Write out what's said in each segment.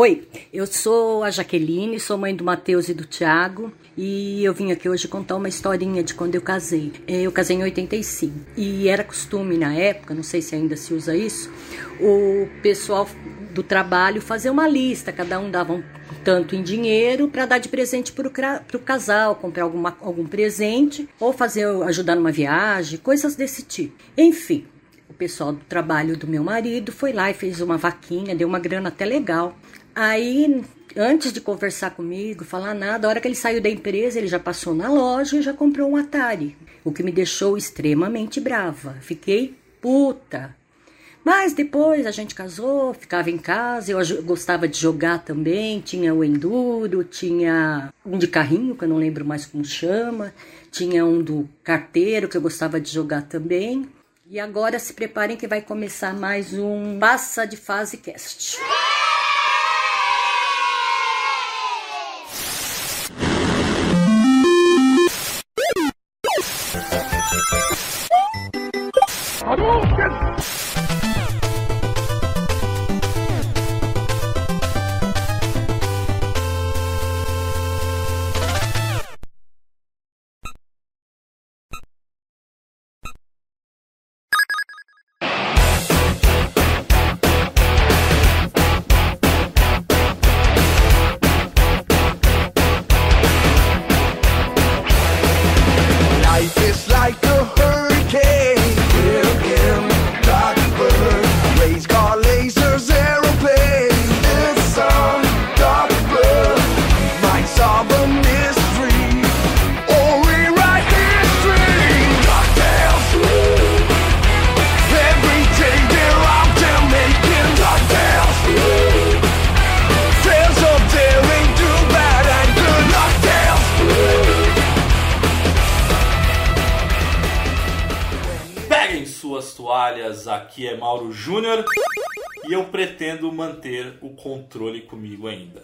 Oi, eu sou a Jaqueline, sou mãe do Matheus e do Tiago e eu vim aqui hoje contar uma historinha de quando eu casei. Eu casei em 85 e era costume na época, não sei se ainda se usa isso, o pessoal do trabalho fazer uma lista, cada um dava um tanto em dinheiro para dar de presente para o casal, comprar alguma, algum presente ou fazer ajudar numa viagem, coisas desse tipo. Enfim, o pessoal do trabalho do meu marido foi lá e fez uma vaquinha, deu uma grana até legal. Aí, antes de conversar comigo, falar nada, a hora que ele saiu da empresa, ele já passou na loja e já comprou um Atari, o que me deixou extremamente brava. Fiquei puta. Mas depois a gente casou, ficava em casa, eu gostava de jogar também, tinha o Enduro, tinha um de carrinho, que eu não lembro mais como chama, tinha um do carteiro, que eu gostava de jogar também. E agora se preparem que vai começar mais um Passa de Fase Cast. Controle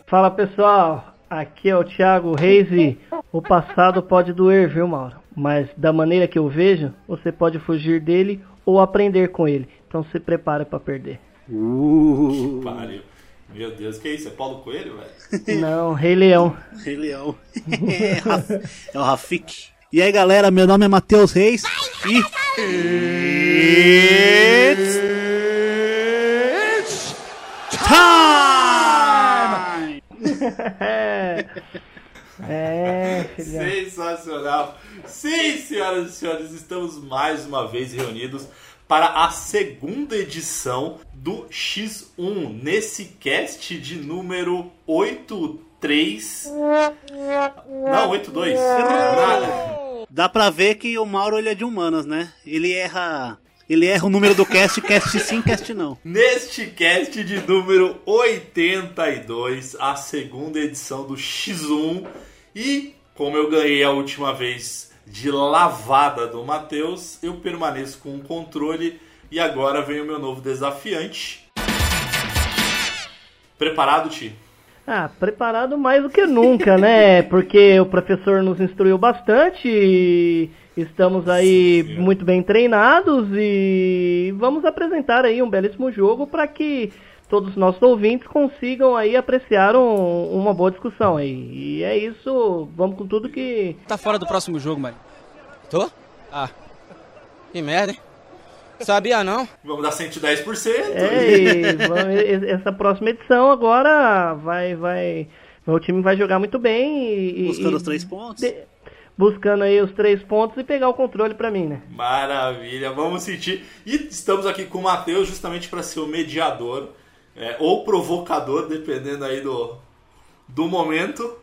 Fala pessoal, aqui é o Thiago Reis e o passado pode doer, viu, Mauro? Mas da maneira que eu vejo, você pode fugir dele ou aprender com ele. Então se prepare para perder. Uh. Que pariu. Meu Deus, que isso? É Paulo Coelho, velho? Não, Rei Leão. Rei Leão. é, o Rafik. E aí, galera, meu nome é Matheus Reis e. It's time! Sensacional. Sim, senhoras e senhores, estamos mais uma vez reunidos para a segunda edição do X1, nesse cast de número 83. Não, 82. Dá pra ver que o Mauro ele é de humanas, né? Ele erra ele erra o número do cast, cast sim, cast não. Neste cast de número 82, a segunda edição do X1. E como eu ganhei a última vez de lavada do Matheus, eu permaneço com o controle e agora vem o meu novo desafiante. Preparado, Ti? Ah, preparado mais do que nunca, né? Porque o professor nos instruiu bastante e Estamos aí Sim, muito bem treinados e vamos apresentar aí um belíssimo jogo para que todos os nossos ouvintes consigam aí apreciar um, uma boa discussão aí. E é isso, vamos com tudo que. Tá fora do próximo jogo, mãe. Tô? Ah. Que merda, hein? Sabia não? Vamos dar 110%. É, e essa próxima edição agora vai. vai meu time vai jogar muito bem e. Buscando e, os três pontos. De, buscando aí os três pontos e pegar o controle para mim, né? Maravilha, vamos sentir. E estamos aqui com o Matheus justamente para ser o mediador é, ou provocador, dependendo aí do, do momento.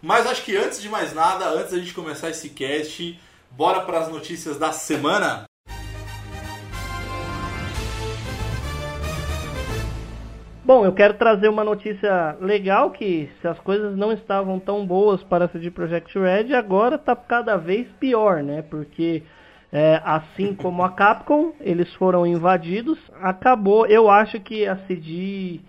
Mas acho que antes de mais nada, antes da gente começar esse cast, bora para as notícias da semana. Bom, eu quero trazer uma notícia legal que se as coisas não estavam tão boas para a CD Projekt Red, agora está cada vez pior, né? Porque é, assim como a Capcom, eles foram invadidos, acabou. Eu acho que a CD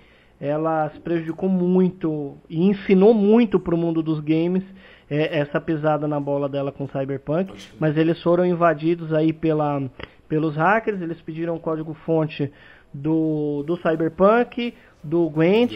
ela se prejudicou muito e ensinou muito para o mundo dos games é, essa pisada na bola dela com Cyberpunk, mas eles foram invadidos aí pela, pelos hackers, eles pediram o código fonte do, do Cyberpunk, do Gwent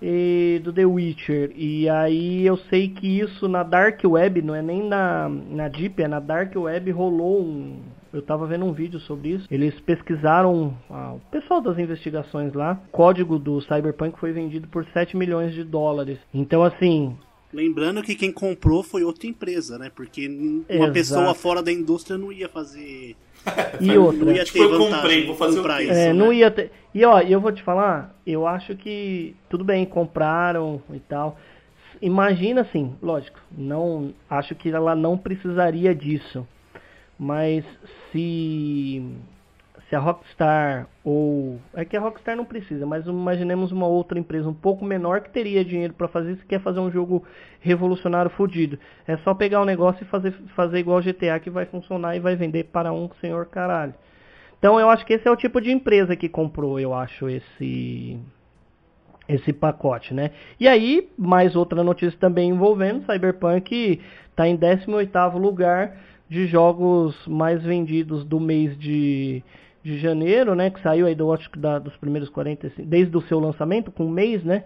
e do The Witcher. E aí eu sei que isso na Dark Web, não é nem na, na Deep, é na Dark Web rolou um. Eu tava vendo um vídeo sobre isso. Eles pesquisaram, ah, o pessoal das investigações lá, o código do Cyberpunk foi vendido por 7 milhões de dólares. Então assim, Lembrando que quem comprou foi outra empresa, né? Porque uma Exato. pessoa fora da indústria não ia fazer. e Não outra. ia Tipo, ter eu vantagem comprei, vou fazer o comprar isso. É, né? não ia ter. E ó, eu vou te falar, eu acho que tudo bem, compraram e tal. Imagina assim, lógico, não acho que ela não precisaria disso. Mas se se a Rockstar ou é que a Rockstar não precisa, mas imaginemos uma outra empresa um pouco menor que teria dinheiro para fazer isso, quer fazer um jogo revolucionário fodido. É só pegar o negócio e fazer fazer igual GTA que vai funcionar e vai vender para um senhor caralho. Então eu acho que esse é o tipo de empresa que comprou, eu acho, esse esse pacote, né? E aí, mais outra notícia também envolvendo, Cyberpunk está em 18º lugar de jogos mais vendidos do mês de, de janeiro, né? Que saiu aí do acho que da, dos primeiros 45, desde o seu lançamento, com um mês, né?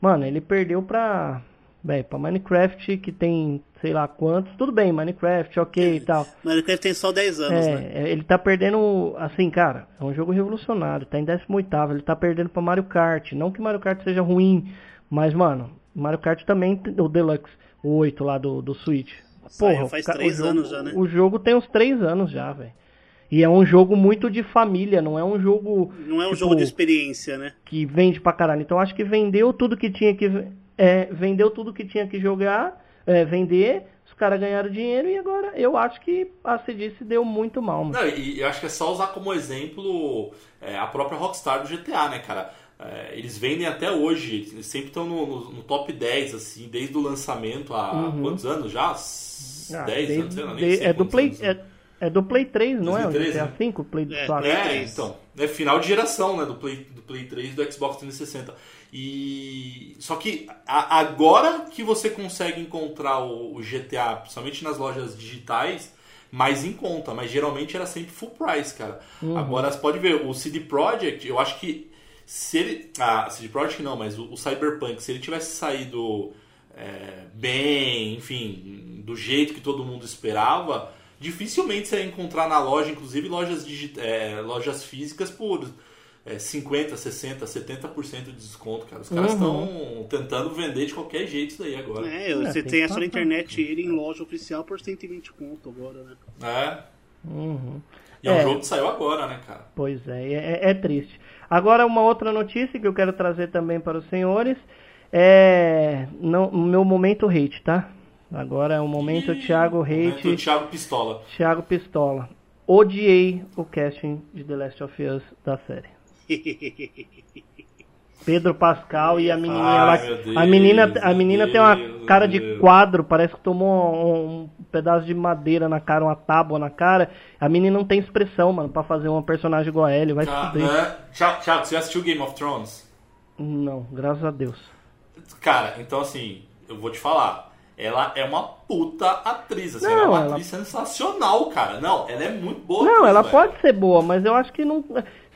Mano, ele perdeu pra, bem, pra Minecraft, que tem sei lá quantos. Tudo bem, Minecraft, ok e tal. Minecraft tem só 10 anos, É, né? é, ele tá perdendo, assim, cara, é um jogo revolucionário, tá em 18º, ele tá perdendo pra Mario Kart, não que Mario Kart seja ruim, mas, mano, Mario Kart também, o Deluxe, o 8 lá do, do Switch. O faz ca- três o jogo, anos já, né? O jogo tem uns 3 anos já, velho. E é um jogo muito de família, não é um jogo Não é um tipo, jogo de experiência, né? que vende pra caralho. Então acho que vendeu tudo que tinha que é, vendeu tudo que tinha que jogar, é, vender, os caras ganharam dinheiro e agora eu acho que a CD se deu muito mal, mano. Não, e eu acho que é só usar como exemplo é, a própria Rockstar do GTA, né, cara? É, eles vendem até hoje, eles sempre estão no, no- no top 10, assim, desde o lançamento há quantos anos já? Ah, 10 desde- anos, sei lá, nem de- sei é do Play anos. é, é do Play 3, não é? O 2013, GTA né? 5, Play É, 4. Play É, 3. então. É final de geração, né? Do Play, do Play 3 e do Xbox 360. E. Só que a- agora que você consegue encontrar o, o GTA, principalmente nas lojas digitais, mais em conta. Mas geralmente era sempre full price, cara. Agora você pode ver, o CD Projekt, eu acho que se ele. Ah, CD Projekt não, mas o, o Cyberpunk, se ele tivesse saído é, bem, enfim, do jeito que todo mundo esperava, dificilmente você ia encontrar na loja, inclusive lojas, é, lojas físicas, por é, 50%, 60%, 70% de desconto, cara. Os caras estão tentando vender de qualquer jeito isso daí agora. É, É, você tem tem essa na internet ele em loja oficial por 120 conto agora, né? É. Uhum. E é um É. jogo que saiu agora, né, cara? Pois é, é, é triste. Agora uma outra notícia que eu quero trazer também para os senhores é não, o meu momento hate, tá? Agora é o momento Thiago hate, O Thiago Pistola. Thiago Pistola. Odiei o casting de The Last of Us da série. Pedro Pascal e a menininha Ai, lá. Deus, a menina, a menina meu tem uma Deus, cara de Deus. quadro, parece que tomou um, um pedaço de madeira na cara, uma tábua na cara. A menina não tem expressão, mano, pra fazer uma personagem igual a ele. Vai se Tá, fuder. né? Thiago, Thiago, você assistiu Game of Thrones? Não, graças a Deus. Cara, então assim, eu vou te falar. Ela é uma puta atriz, assim, Não, ela é uma ela- atriz sensacional, cara. Não, ela é muito boa. Não, atriz, ela velho. pode ser boa, mas eu acho que não.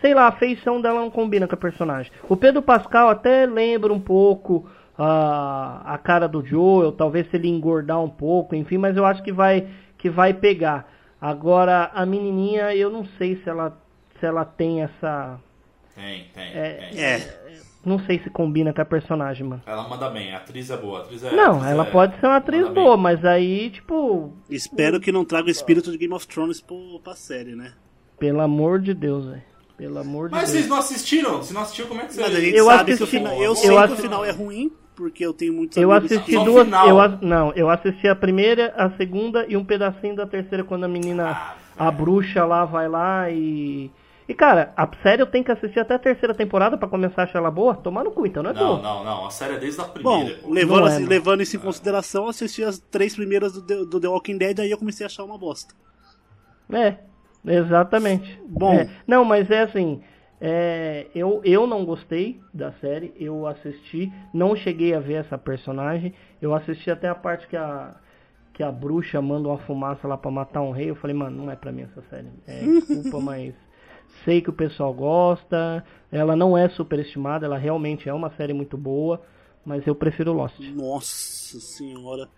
Sei lá, a feição dela não combina com a personagem. O Pedro Pascal até lembra um pouco a, a cara do Joel, talvez se ele engordar um pouco, enfim, mas eu acho que vai, que vai pegar. Agora, a menininha, eu não sei se ela, se ela tem essa. Tem, tem, É, tem. É, Não sei se combina com a personagem, mano. Ela manda bem, a atriz é boa. A atriz é, Não, atriz ela é- pode ser uma atriz manda bem. boa, mas aí, tipo, espero que não traga o espírito de Game of Thrones pro, pra série, né? pelo amor de Deus, velho. Pelo amor de Mas Deus. vocês não assistiram? Se não assistiu, como é que você... Mas a gente Eu sabe que o assisti- final. Eu, eu sei que o final é ruim, porque eu tenho muitos Eu amigos assisti que- Só duas. final. Eu, não, eu assisti a primeira, a segunda e um pedacinho da terceira quando a menina, Ah, a bruxa lá vai lá e. E cara, a série eu tenho que assistir até a terceira temporada pra começar a achar ela boa? Tomar no cu, então não é Não, boa. não, não. A série é desde a Bom, primeira. pô. levando, Não é, assim- mano. levando isso em consideração, eu assisti as três primeiras do, The- do The Walking Dead, aí eu comecei a achar uma bosta. É, exatamente. Bom. É, não, mas é assim. é, eu, eu não gostei da série, eu assisti, não cheguei a ver essa personagem. Eu assisti até a parte que a, que a bruxa manda uma fumaça lá pra matar um rei. Eu falei, mano, não é pra mim essa série. É, desculpa, mas sei que o pessoal gosta. Ela não é superestimada, ela realmente é uma série muito boa, mas eu prefiro Lost. Nossa senhora.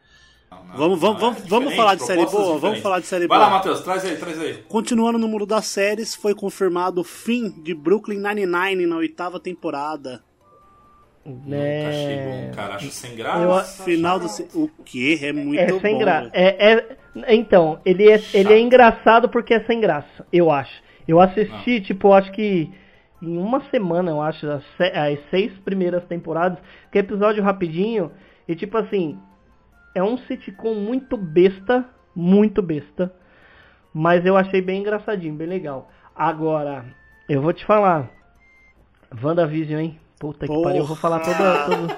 Não, não, Vamos, vamos, não, vamos, é vamos falar de série propostas boa? Vamos diferentes. falar de série Vai boa. lá, Matheus, traz aí, traz aí. Continuando no mundo das séries, foi confirmado o fim de Brooklyn Nine-Nine na oitava temporada. Nunca achei bom, cara. Acho sem graça. Eu- Final do. O que? É muito É sem bom. graça. velho. É, é- então, ele é, ele é engraçado porque é sem graça, eu acho. Eu assisti, tipo, acho que em uma semana, eu acho, as seis primeiras temporadas, que é episódio rapidinho, e tipo assim, é um sitcom muito besta, muito besta, mas eu achei bem engraçadinho, bem legal. Agora, eu vou te falar, WandaVision, hein? Puta que Porra. pariu, eu vou falar toda... toda...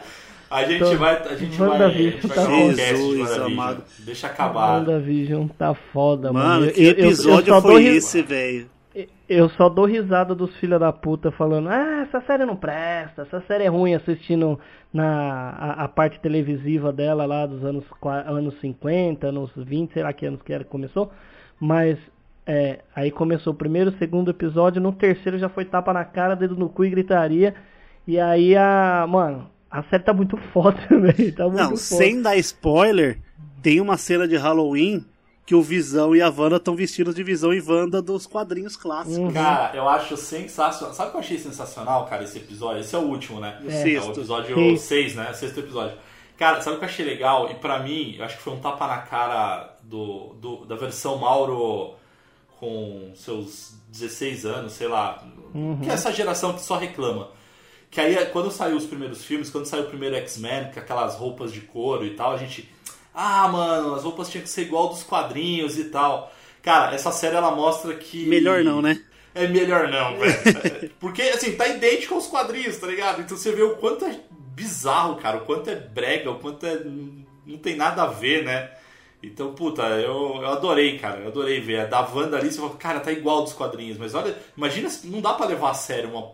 A gente Tô- vai. A gente vai. A WandaVision gente vai tá de Jesus WandaVision. amado. Deixa acabar. WandaVision tá foda, mano. Mano, Eu- que eu- eu- eu episódio só dou foi ri- esse, velho? Eu só dou risada dos filha da puta falando, ah, essa série não presta, essa série é ruim assistindo na a, a parte televisiva dela lá dos anos, anos 50, anos 20, sei lá que anos que era que começou. Mas é, aí começou o primeiro, segundo episódio, no terceiro já foi tapa na cara, dedo no cu e gritaria. E aí a. Mano, a série tá muito foda, velho. Tá muito Não, foda. sem dar spoiler, tem uma cena de Halloween que o Visão e a Wanda estão vestidos de Visão e Wanda dos quadrinhos clássicos. Uhum. Cara, eu acho sensacional. Sabe o que eu achei sensacional, cara, esse episódio? Esse é o último, né? O É, sexto. o episódio Sim. 6, né? O sexto episódio. Cara, sabe o que eu achei legal? E pra mim, eu acho que foi um tapa na cara do, do- da versão Mauro com seus 16 anos, sei lá. Que é essa geração que só reclama. Que aí, quando saiu os primeiros filmes, quando saiu o primeiro X-Men, com aquelas roupas de couro e tal, a gente. Ah, mano, as roupas tinham que ser igual dos quadrinhos e tal. Cara, essa série ela mostra que. Melhor não, né? É melhor não, velho. Porque, assim, tá idêntico aos quadrinhos, tá ligado? Então você vê o quanto é bizarro, cara, o quanto é brega, o quanto é. não tem nada a ver, né? Então, puta, eu, eu adorei, cara, eu adorei ver. A da Wanda ali, você fala, cara, tá igual dos quadrinhos, mas olha, imagina, se- não dá pra levar a sério uma-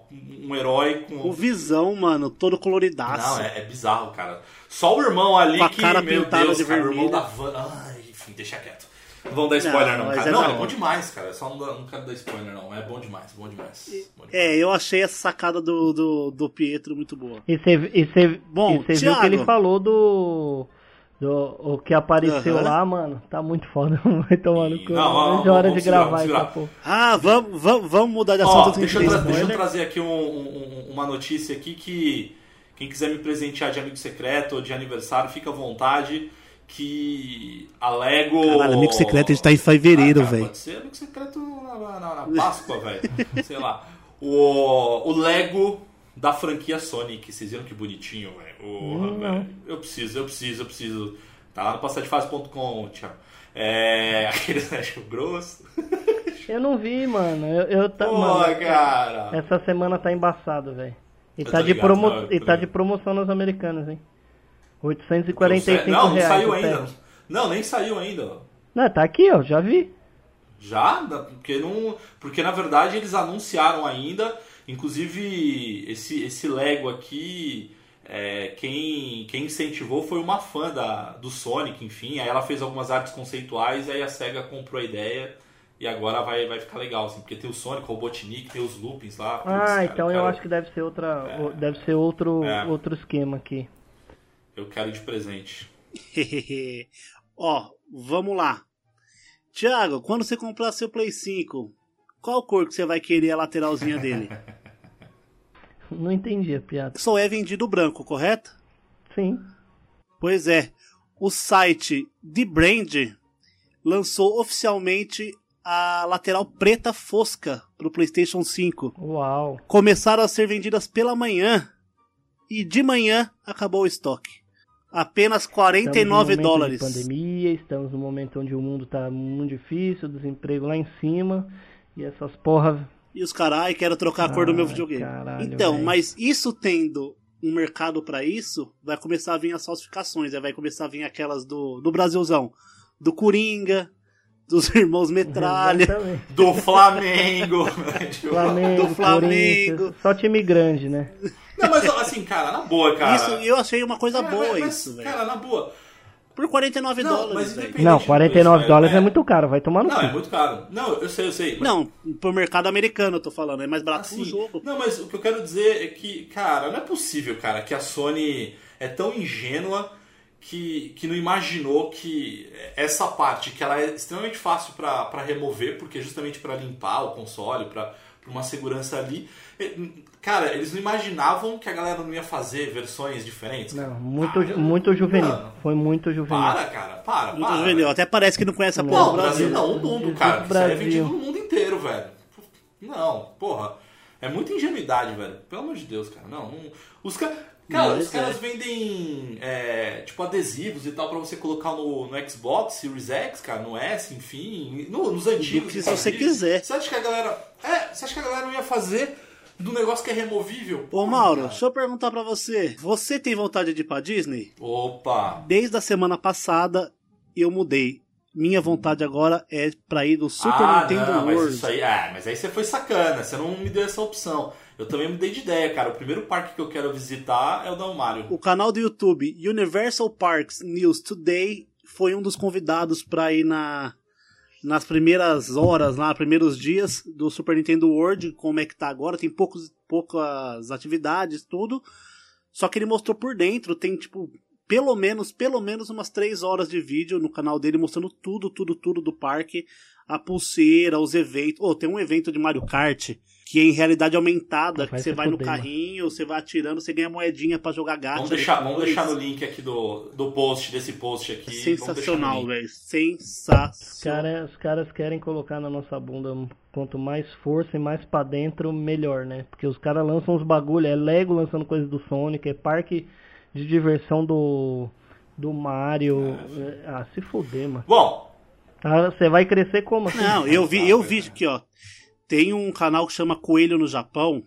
um herói com. O Visão, mano, todo coloridaço. Não, é, é bizarro, cara. Só o irmão ali Com a que, cara meu Deus, de cara, o irmão vermelho. da Wanda. Ai, enfim, deixa quieto. Não vamos dar spoiler, Não, não, mas cara. é não, da é bom demais, cara. Só não, não quero dar spoiler, não. É bom demais, bom demais. Bom demais. É, eu achei essa sacada do, do, do Pietro muito boa. E você e cê- Bom, e viu que ele falou do. do o que apareceu Aham. lá, mano. Tá muito foda. Vai tomar no cu. Não, não, a hora de gravar essa porra. Ah, vamos, vamos, vamos mudar de Ó, assunto. deixa, eu tra- deixa eu trazer aqui um- um- uma notícia aqui que quem quiser me presentear de amigo secreto ou de aniversário, fica à vontade. Que a Lego. Caralho, amigo secreto, a gente tá em fevereiro, Ah, velho. Pode ser amigo secreto na, na- na Páscoa, velho. Sei lá. O, o Lego da franquia Sonic. Vocês viram que bonitinho, velho? Hum. Eu preciso, eu preciso, eu preciso. Tá lá no passadefase.com, Thiago. É. Aquele acho grosso. Eu não vi, mano. Eu, eu tá, Pô, mano, cara. essa semana tá embaçado, velho. E, Eu tá tô de, ligado, promo... não, e tá ligado. de promoção nas americanas, hein? 845 Não, não reais. saiu o ainda. pack. Não, nem saiu ainda. Não, tá aqui, ó. Já vi. Já? Porque, não, porque na verdade eles anunciaram ainda. Inclusive, esse, esse Lego aqui, é, quem, quem incentivou foi uma fã da, do Sonic, enfim. Aí ela fez algumas artes conceituais, aí a SEGA comprou a ideia. E agora vai, vai ficar legal, assim, porque tem o Sonic, o Robotnik, tem os loopings lá. Putz, Ah, cara, então eu acho que deve ser outra. o- Deve ser outro, É. outro esquema aqui. Eu quero de presente. Ó, vamos lá. Thiago, quando você comprar seu Play 5, qual cor que você vai querer a lateralzinha dele? Não entendi a piada. Só é vendido branco, correto? Sim. Pois é. O site The Brand lançou oficialmente a lateral preta fosca para o PlayStation 5. Uau. Começaram a ser vendidas pela manhã e de manhã acabou o estoque. Apenas Estamos 49 num momento dólares. De pandemia, estamos num momento onde o mundo tá muito difícil, o desemprego lá em cima. E essas porra. E os carai, quero trocar a cor do meu videogame. caralho, então, velho. mas isso tendo um mercado pra isso, vai começar a vir as falsificações. Aí vai começar a vir aquelas do, do Brasilzão. Do Coringa, dos irmãos Metralha. Exatamente. Do Flamengo! Flamengo, Do Flamengo. Só time grande, né? Não, mas assim, cara, na boa, cara. Isso, eu achei uma coisa É, boa mas, isso, velho. Cara, na boa. Por 49 Não, dólares, mas velho. Não, do 49 preço, dólares é. é. muito caro, vai tomar no Não, é muito caro. Não, eu sei, eu sei. mas- Não, pro mercado americano eu tô falando, é mais barato que Assim, o jogo. Não, mas o que eu quero dizer é que, cara, não é possível, cara, que a Sony é tão ingênua que, que não imaginou que essa parte, que ela é extremamente fácil pra pra remover, porque é justamente pra limpar o console, pra pra uma segurança ali. Cara, eles não imaginavam que a galera não ia fazer versões diferentes. cara. Não, muito, Para, muito juvenil. mano. Foi muito juvenil. Para, cara, para, Muito para. juvenil. Até parece que não conhece a porra Não, Brasil Brasil. não, o mundo, cara. Isso aí é Brasil. vendido no mundo inteiro, velho. Não, porra. É muita ingenuidade, velho. Pelo amor de Deus, cara. Não, não- os caras. Cara, Mas os caras é. vendem é, tipo adesivos e tal pra você colocar no, no Xbox, Series X, cara, no S, enfim, no- nos antigos. que se você quiser. Você acha que a galera. É, você acha que a galera não ia fazer do negócio que é removível? Ô Mauro, cara. deixa eu perguntar pra você. Você tem vontade de ir pra Disney? Opa! Desde a semana passada eu mudei. Minha vontade agora é pra ir do Super ah, Nintendo não, mas World. isso aí, ah, mas aí você foi sacana, você não me deu essa opção. Eu também mudei de ideia, cara. O primeiro parque que eu quero visitar é o da Mario. O canal do YouTube Universal Parks News Today foi um dos convidados pra ir na nas primeiras horas, lá, primeiros dias do Super Nintendo World, como é que tá agora, tem poucos, poucas atividades, tudo. Só que ele mostrou por dentro, tem tipo pelo menos, pelo menos umas três horas de vídeo no canal dele mostrando tudo, tudo, tudo do parque, a pulseira, os eventos. Oh, tem um evento de Mario Kart que é em realidade aumentada, que você se vai no carrinho, você vai atirando, você ganha moedinha pra jogar gato. Vamos deixar, vamos deixar no link aqui do, do post, desse post aqui. Sensacional, velho. Os, Sensacional. cara, os caras querem colocar na nossa bunda quanto mais força e mais pra dentro, melhor, né? Porque os caras lançam uns bagulho, é Lego lançando coisas do Sonic, é parque de diversão do, do Mario. Ah, se fuder, mano. Bom, Ah, Você vai crescer como assim? Não, eu vi, eu vi aqui, ó. Tem um canal que chama Coelho no Japão,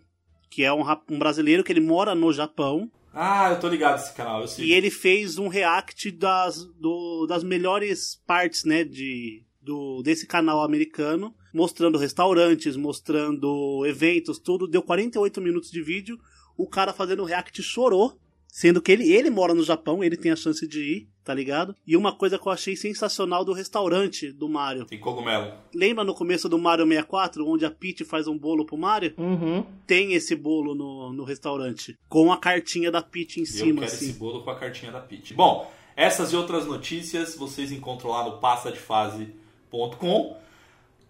que é um, um brasileiro que ele mora no Japão. ah, eu tô ligado nesse canal, eu sei. E ele fez um react das, do- das melhores partes, né, de, do, desse canal americano, mostrando restaurantes, mostrando eventos, tudo. Deu 48 minutos de vídeo. O cara fazendo o react chorou, sendo que ele, ele mora no Japão, ele tem a chance de ir, tá ligado? E uma coisa que eu achei sensacional do restaurante do Mario. Tem cogumelo. Lembra no começo do Mario 64, onde a Peach faz um bolo pro Mario? Uhum. Tem esse bolo no, no restaurante, com a cartinha da Peach em eu cima, quero assim. esse bolo com a cartinha da Peach. Bom, essas e outras notícias vocês encontram lá no passadefase.com.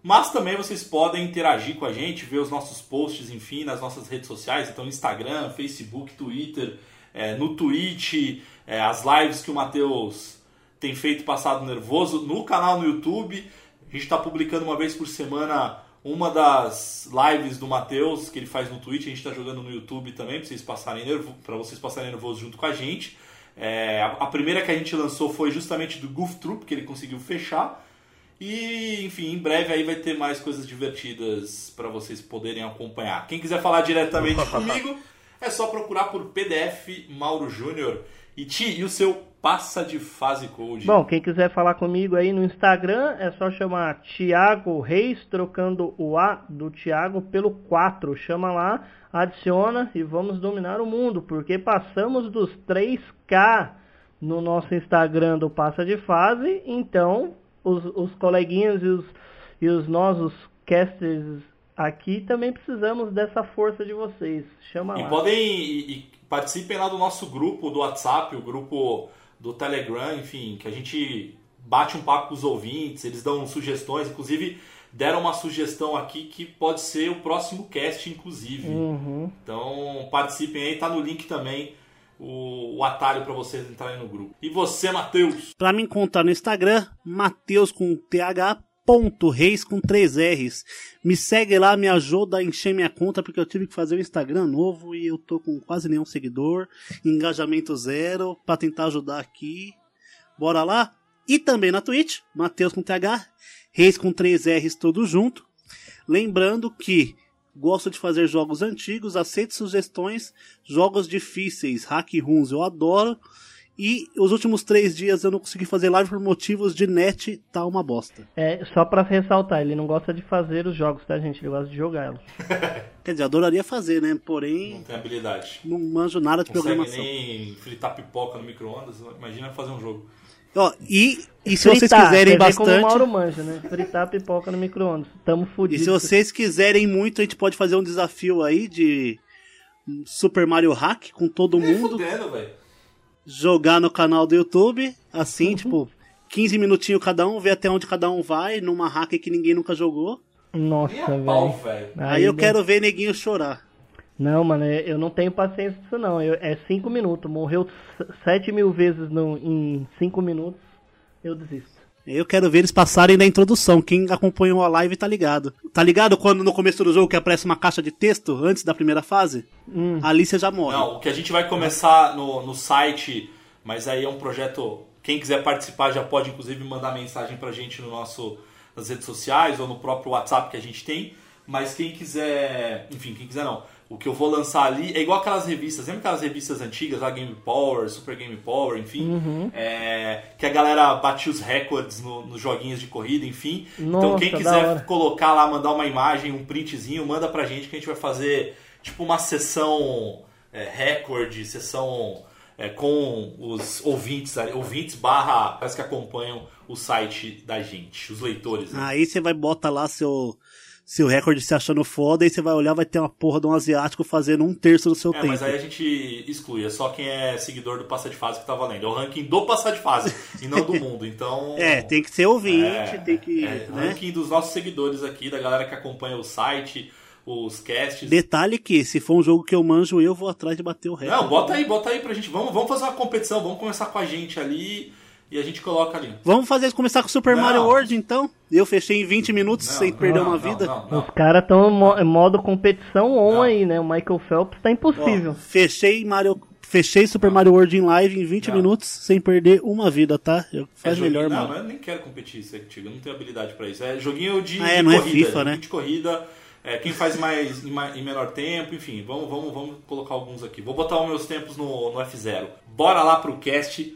Mas também vocês podem interagir com a gente, ver os nossos posts, enfim, nas nossas redes sociais, então Instagram, Facebook, Twitter, é, no Twitch, é, as lives que o Matheus tem feito passado nervoso, no canal no YouTube. A gente está publicando uma vez por semana uma das lives do Matheus que ele faz no Twitch, a gente está jogando no YouTube também, para vocês passarem nervo, para vocês passarem nervoso junto com a gente. É, a, a primeira que a gente lançou foi justamente do Goof Troop, que ele conseguiu fechar. E, enfim, em breve aí vai ter mais coisas divertidas para vocês poderem acompanhar. Quem quiser falar diretamente comigo, é só procurar por PDF Mauro Júnior. E Ti, e o seu passa de fase code? Bom, quem quiser falar comigo aí no Instagram é só chamar Thiago Reis, trocando o A do Thiago pelo 4. Chama lá, adiciona e vamos dominar o mundo, porque passamos dos 3K no nosso Instagram do Passa de Fase, então os, os coleguinhas e os, e os nossos casters aqui também precisamos dessa força de vocês. Chama E lá. podem e, e participem lá do nosso grupo do WhatsApp, o grupo do Telegram, enfim, que a gente bate um papo com os ouvintes, eles dão sugestões, inclusive deram uma sugestão aqui que pode ser o próximo cast, inclusive. Uhum. Então participem aí, tá no link também o, o atalho para vocês entrarem no grupo. E você, Matheus? Pra me encontrar no Instagram, Mateus com TH. Ponto Reis com três R's. Me segue lá, me ajuda a encher minha conta, porque eu tive que fazer um Instagram novo e eu tô com quase nenhum seguidor, engajamento zero, pra tentar ajudar aqui. Bora lá? E também na Twitch, Mateus com TH, Reis com três R's tudo junto. Lembrando que gosto de fazer jogos antigos, aceito sugestões, jogos difíceis, hack runs eu adoro. E os últimos três dias eu não consegui fazer live por motivos de net, tá uma bosta. É, só pra ressaltar, ele não gosta de fazer os jogos, tá, gente? Ele gosta de jogá-los. Quer dizer, adoraria fazer, né? Porém, Não tem habilidade. não manjo nada de Consegue programação. nem fritar pipoca no micro-ondas. Imagina fazer um jogo. Ó, e, e se vocês quiserem quer ver como o bastante. Mauro manja, né? Fritar pipoca no micro-ondas. Tamo E fudidos. se vocês quiserem muito, a gente pode fazer um desafio aí de Super Mario Hack com todo Nem mundo. fudendo, velho. Jogar no canal do YouTube, assim, Uhum. tipo, 15 minutinhos cada um, ver até onde cada um vai, numa hack que ninguém nunca jogou. Nossa, velho. velho. Aí, eu quero ver neguinho chorar. Não, mano, é- eu não tenho paciência disso não. Eu- é cinco minutos. Morreu s- sete mil vezes no, em cinco minutos. Eu desisto. Eu quero ver eles passarem da introdução. Quem acompanhou a live tá ligado. Tá ligado quando no começo do jogo que aparece uma caixa de texto antes da primeira fase? Hum. Ali você já morre. Não, o que a gente vai começar no, no site, mas aí é um projeto. Quem quiser participar já pode, inclusive, mandar mensagem pra gente no nosso, nas redes sociais ou no próprio WhatsApp que a gente tem. Mas quem quiser. Enfim, quem quiser não. O que eu vou lançar ali é igual aquelas revistas. Lembra aquelas revistas antigas, lá Game Power, Super Game Power, enfim? É, que a galera batia os recordes no- nos joguinhos de corrida, enfim. então Nossa, quem da quiser colocar lá, mandar uma imagem, um printzinho, manda pra gente que a gente vai fazer tipo uma sessão é, recorde, sessão é, com os ouvintes, ali, ouvintes barra parece que acompanham o site da gente, os leitores. né? Aí você vai bota lá seu seu recorde se achando foda e você vai olhar vai ter uma porra de um asiático fazendo um terço do seu É, tempo. mas aí a gente exclui, é só quem é seguidor do Passa de Fase que tá valendo. É o ranking do Passa de Fase e não do mundo. Então. É, tem que ser ouvinte, É, tem que. é, né? ranking dos nossos seguidores aqui, da galera que acompanha o site, os casts. Detalhe que, se for um jogo que eu manjo, eu vou atrás de bater o recorde. Não, bota aí, bota aí pra gente. Vamos, vamos fazer uma competição, vamos começar com a gente ali e a gente coloca ali. Vamos fazer começar com Super Não. Mario World, então? Eu fechei em 20 minutos Não, sem não, perder não, uma não, vida. não, não. Os caras estão em modo competição on Não. aí, né? O Michael Phelps tá Ó, impossível. fechei Mario. Fechei Super Mario World em live em 20 Não. minutos sem perder uma vida, tá? Eu- Faz É melhor, não, mano. mas eu nem quero competir isso contigo, eu não tenho habilidade pra isso. É joguinho de, Ah, é, de não é corrida, FIFA, né? de corrida. é, quem faz mais em, ma- em menor tempo, enfim, vamos, vamos, vamos colocar alguns aqui. Vou botar os meus tempos no, no F0. Bora lá pro cast,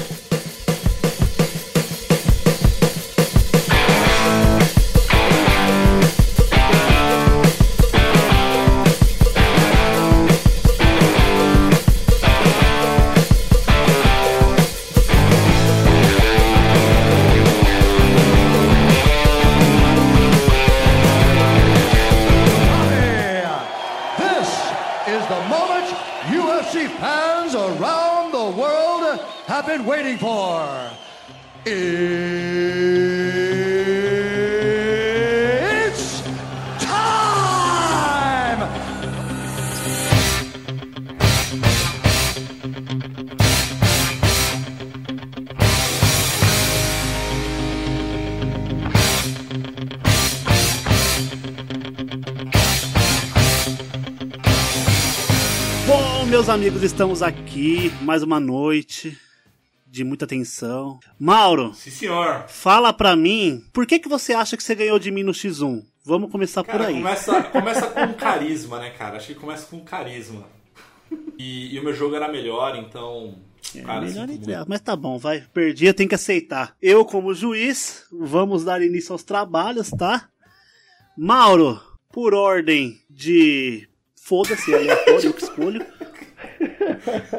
Estamos aqui mais uma noite de muita tensão. Mauro, Sim, senhor. fala pra mim, por que que você acha que você ganhou de mim no X1? Vamos começar por Cara, aí. começa, começa com carisma, né, cara? Acho que começa com carisma. E, e o meu jogo era melhor, então. É, cara, melhor entre mas tá bom, vai. Perdi, eu tenho que aceitar. Eu, como juiz, vamos dar início aos trabalhos, tá? Mauro, por ordem de. Foda-se, aleatório, eu que escolho.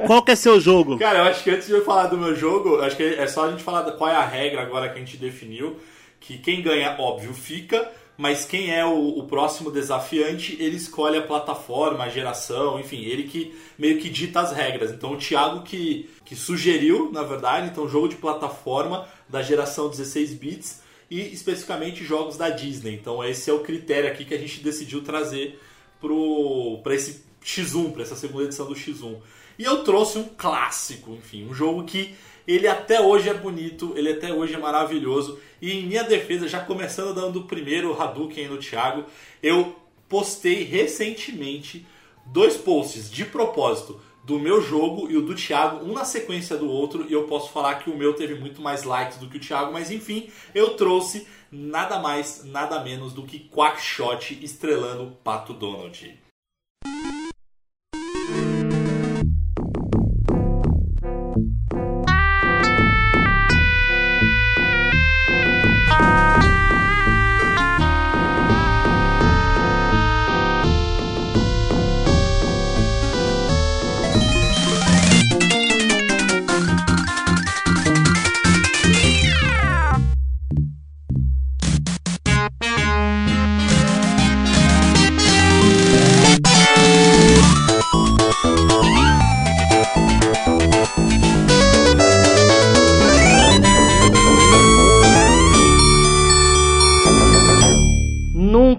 Qual que é seu jogo? Cara, eu acho que antes de eu falar do meu jogo, acho que é só a gente falar qual é a regra agora que a gente definiu. Que quem ganha, óbvio, fica, mas quem é o, o próximo desafiante, ele escolhe a plataforma, a geração, enfim, ele que meio que dita as regras. Então o Thiago que, que sugeriu, na verdade, então jogo de plataforma da geração 16 bits e especificamente jogos da Disney. Então esse é o critério aqui que a gente decidiu trazer para esse X1, para essa segunda edição do X1. E eu trouxe um clássico, enfim, um jogo que ele até hoje é bonito, ele até hoje é maravilhoso. E em minha defesa, já começando dando o primeiro Hadouken no Thiago, eu postei recentemente dois posts de propósito do meu jogo e o do Thiago, um na sequência do outro, e eu posso falar que o meu teve muito mais likes do que o Thiago, mas enfim, eu trouxe nada mais, nada menos do que Quackshot estrelando Pato Donald.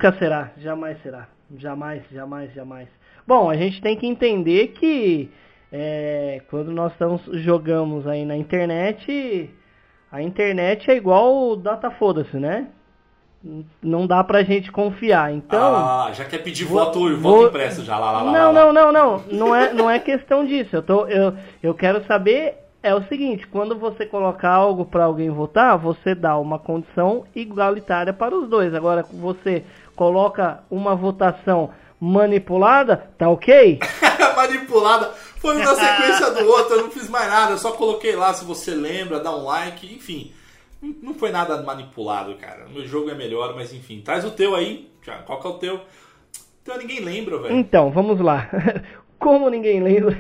Nunca será, jamais será. Jamais, jamais, jamais. Bom, a gente tem que entender que é, quando nós estamos jogamos aí na internet, a internet é igual o data foda-se, né? Não dá pra gente confiar. Então. Ah, já quer pedir vou- voto, voto vou- impresso já, lá, lá, lá. Não, lá, lá. não, não, não. Não é, não é questão disso. Eu, tô, eu, eu quero saber é o seguinte, quando você colocar algo para alguém votar, você dá uma condição igualitária para os dois. Agora, você coloca uma votação manipulada, tá ok? Manipulada. Foi um na sequência do outro, eu não fiz mais nada, eu só coloquei lá se você lembra, dá um like, enfim. Não- foi nada manipulado, cara. O meu jogo é melhor, mas enfim. Traz o teu aí, Thiago. Qual que é o teu? Teu ninguém lembra, velho. Então, vamos lá. Como ninguém lembra,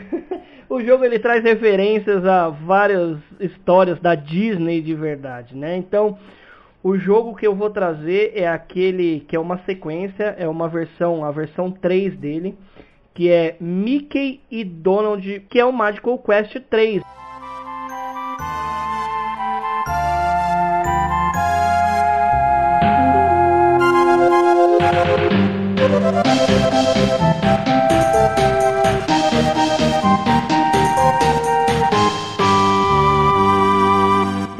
o jogo ele traz referências a várias histórias da Disney de verdade, né? Então, o jogo que eu vou trazer é aquele que é uma sequência, é uma versão, a versão 3 dele, que é Mickey e Donald, que é o Magical Quest 3.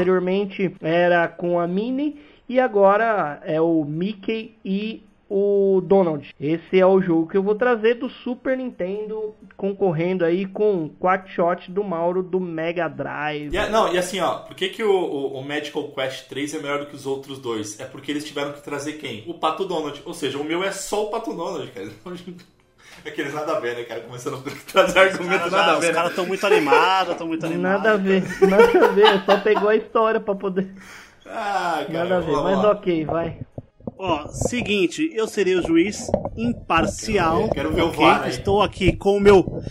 Anteriormente era com a Minnie e agora é o Mickey e o Donald. Esse é o jogo que eu vou trazer do Super Nintendo, concorrendo aí com o Quackshot do Mauro do Mega Drive. E, não, e assim, ó, por que, que o, o- o Magical Quest 3 é melhor do que os outros dois? É porque eles tiveram que trazer quem? O Pato Donald. Ou seja, o meu é só o Pato Donald, cara. Aqueles nada a ver, né, cara? Começando a trazer argumento nada a Os ver. né? caras estão muito animados, estão muito animados. Nada a ver, nada a ver, só pegou a história pra poder. Ah, cara, Nada a ver, mas lá. ok, vai. Ó, seguinte, eu serei o juiz imparcial. Quero ver, quero ver o ok? VAR. Estou aqui com o meu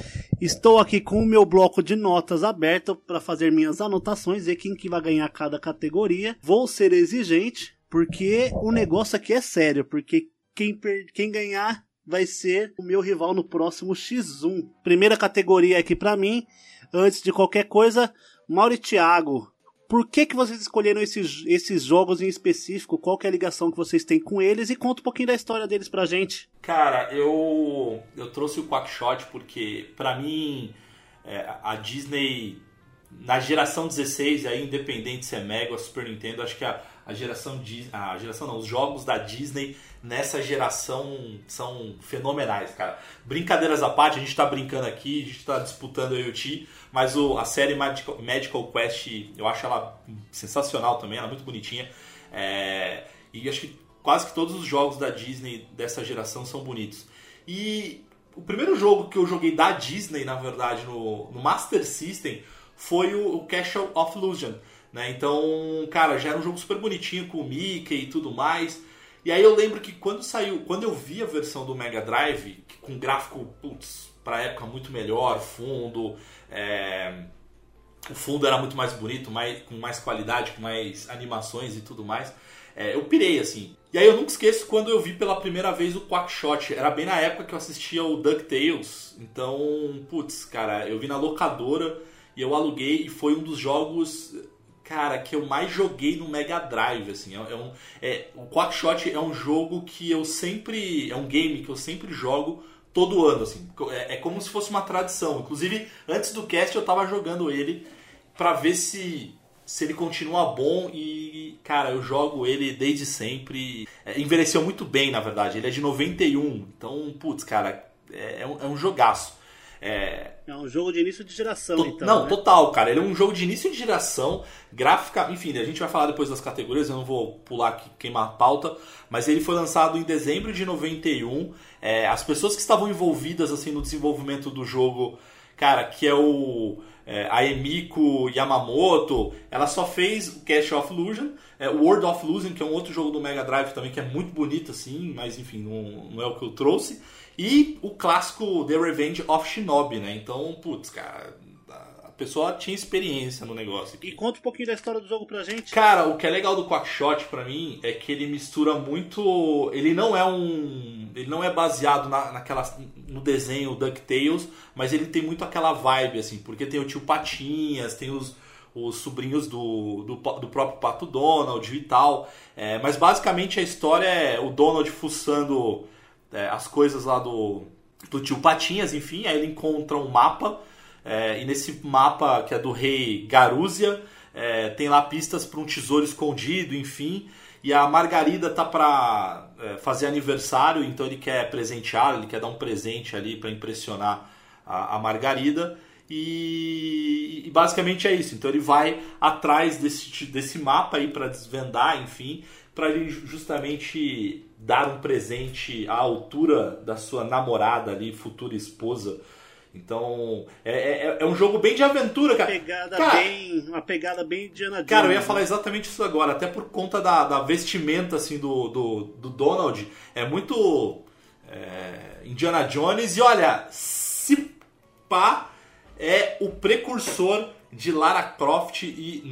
estou aqui com o meu bloco de notas aberto para fazer minhas anotações e quem que vai ganhar cada categoria. Vou ser exigente porque o negócio aqui é sério, porque quem per- quem ganhar vai ser o meu rival no próximo X1. Primeira categoria aqui para mim, antes de qualquer coisa, Mauro e Thiago, por que, que vocês escolheram esses, esses jogos em específico? Qual que é a ligação que vocês têm com eles? E conta um pouquinho da história deles pra gente. Cara, eu eu trouxe o Quackshot porque pra mim é, a Disney na geração 16 aí independente se é Mega ou Super Nintendo, acho que a, a geração Dis- a geração não, os jogos da Disney nessa geração são fenomenais, cara. Brincadeiras à parte, a gente tá brincando aqui, a gente tá disputando o Ti, mas o, a série Magical, Magical Quest, eu acho ela sensacional também, ela é muito bonitinha. É, e acho que quase que todos os jogos da Disney dessa geração são bonitos. E o primeiro jogo que eu joguei da Disney, na verdade, no, no Master System, foi o Castle of Illusion. Né? Então, cara, já era um jogo super bonitinho com o Mickey e tudo mais. E aí eu lembro que quando saiu, quando eu vi a versão do Mega Drive, com gráfico, putz, pra época muito melhor, fundo, é, o fundo era muito mais bonito, mais, com mais qualidade, com mais animações e tudo mais. É, eu pirei, assim. E aí eu nunca esqueço quando eu vi pela primeira vez o Quackshot. Era bem na época que eu assistia o DuckTales. Então, putz, cara, eu vi na locadora e eu aluguei e foi um dos jogos, cara, que eu mais joguei no Mega Drive, assim. É, é um, é, o Quackshot é um jogo que eu sempre... É um game que eu sempre jogo todo ano, assim. É, é como se fosse uma tradição. Inclusive, antes do cast eu tava jogando ele pra ver se se ele continua bom e, cara, eu jogo ele desde sempre. É, envelheceu muito bem, na verdade. Ele é de 91, então, putz, cara, é, é um, é um jogaço. É, é um jogo de início de geração, to, então. Não, né? total, cara. Ele é um jogo de início de geração, gráfica. Enfim, a gente vai falar depois das categorias, eu não vou pular aqui, queimar a pauta. Mas ele foi lançado em dezembro de 91. É, as pessoas que estavam envolvidas assim no desenvolvimento do jogo, cara, que é o é, a Emiko Yamamoto, ela só fez o Cash of Illusion, é, o World of Illusion, que é um outro jogo do Mega Drive também, que é muito bonito assim, mas enfim, não, não é o que eu trouxe. E o clássico The Revenge of Shinobi, né? Então, putz, cara, a pessoa tinha experiência no negócio. Aqui. E conta um pouquinho da história do jogo pra gente. Cara, o que é legal do Quackshot pra mim é que ele mistura muito. Ele não é um. Ele não é baseado na, naquela, no desenho DuckTales, mas ele tem muito aquela vibe, assim, porque tem o tio Patinhas, tem os, os sobrinhos do, do, do próprio Pato Donald e tal. É, mas basicamente a história é o Donald fuçando é, as coisas lá do, do tio Patinhas, enfim, aí ele encontra um mapa, é, e nesse mapa que é do rei Garúzia, é, tem lá pistas para um tesouro escondido, enfim, e a Margarida tá para é, fazer aniversário, então ele quer presentear, ele quer dar um presente ali para impressionar a, a Margarida. E, e, basicamente é isso. Então ele vai atrás desse, desse mapa aí para desvendar, enfim, para ele justamente dar um presente à altura da sua namorada ali, futura esposa. Então, é, é, é um jogo bem de aventura, cara. Uma pegada, cara, bem, uma pegada bem Indiana Jones. Cara, eu ia falar exatamente isso agora, até por conta da, da vestimenta assim, do, do, do Donald. É muito é, Indiana Jones. E olha, se pá, é o precursor de Lara Croft e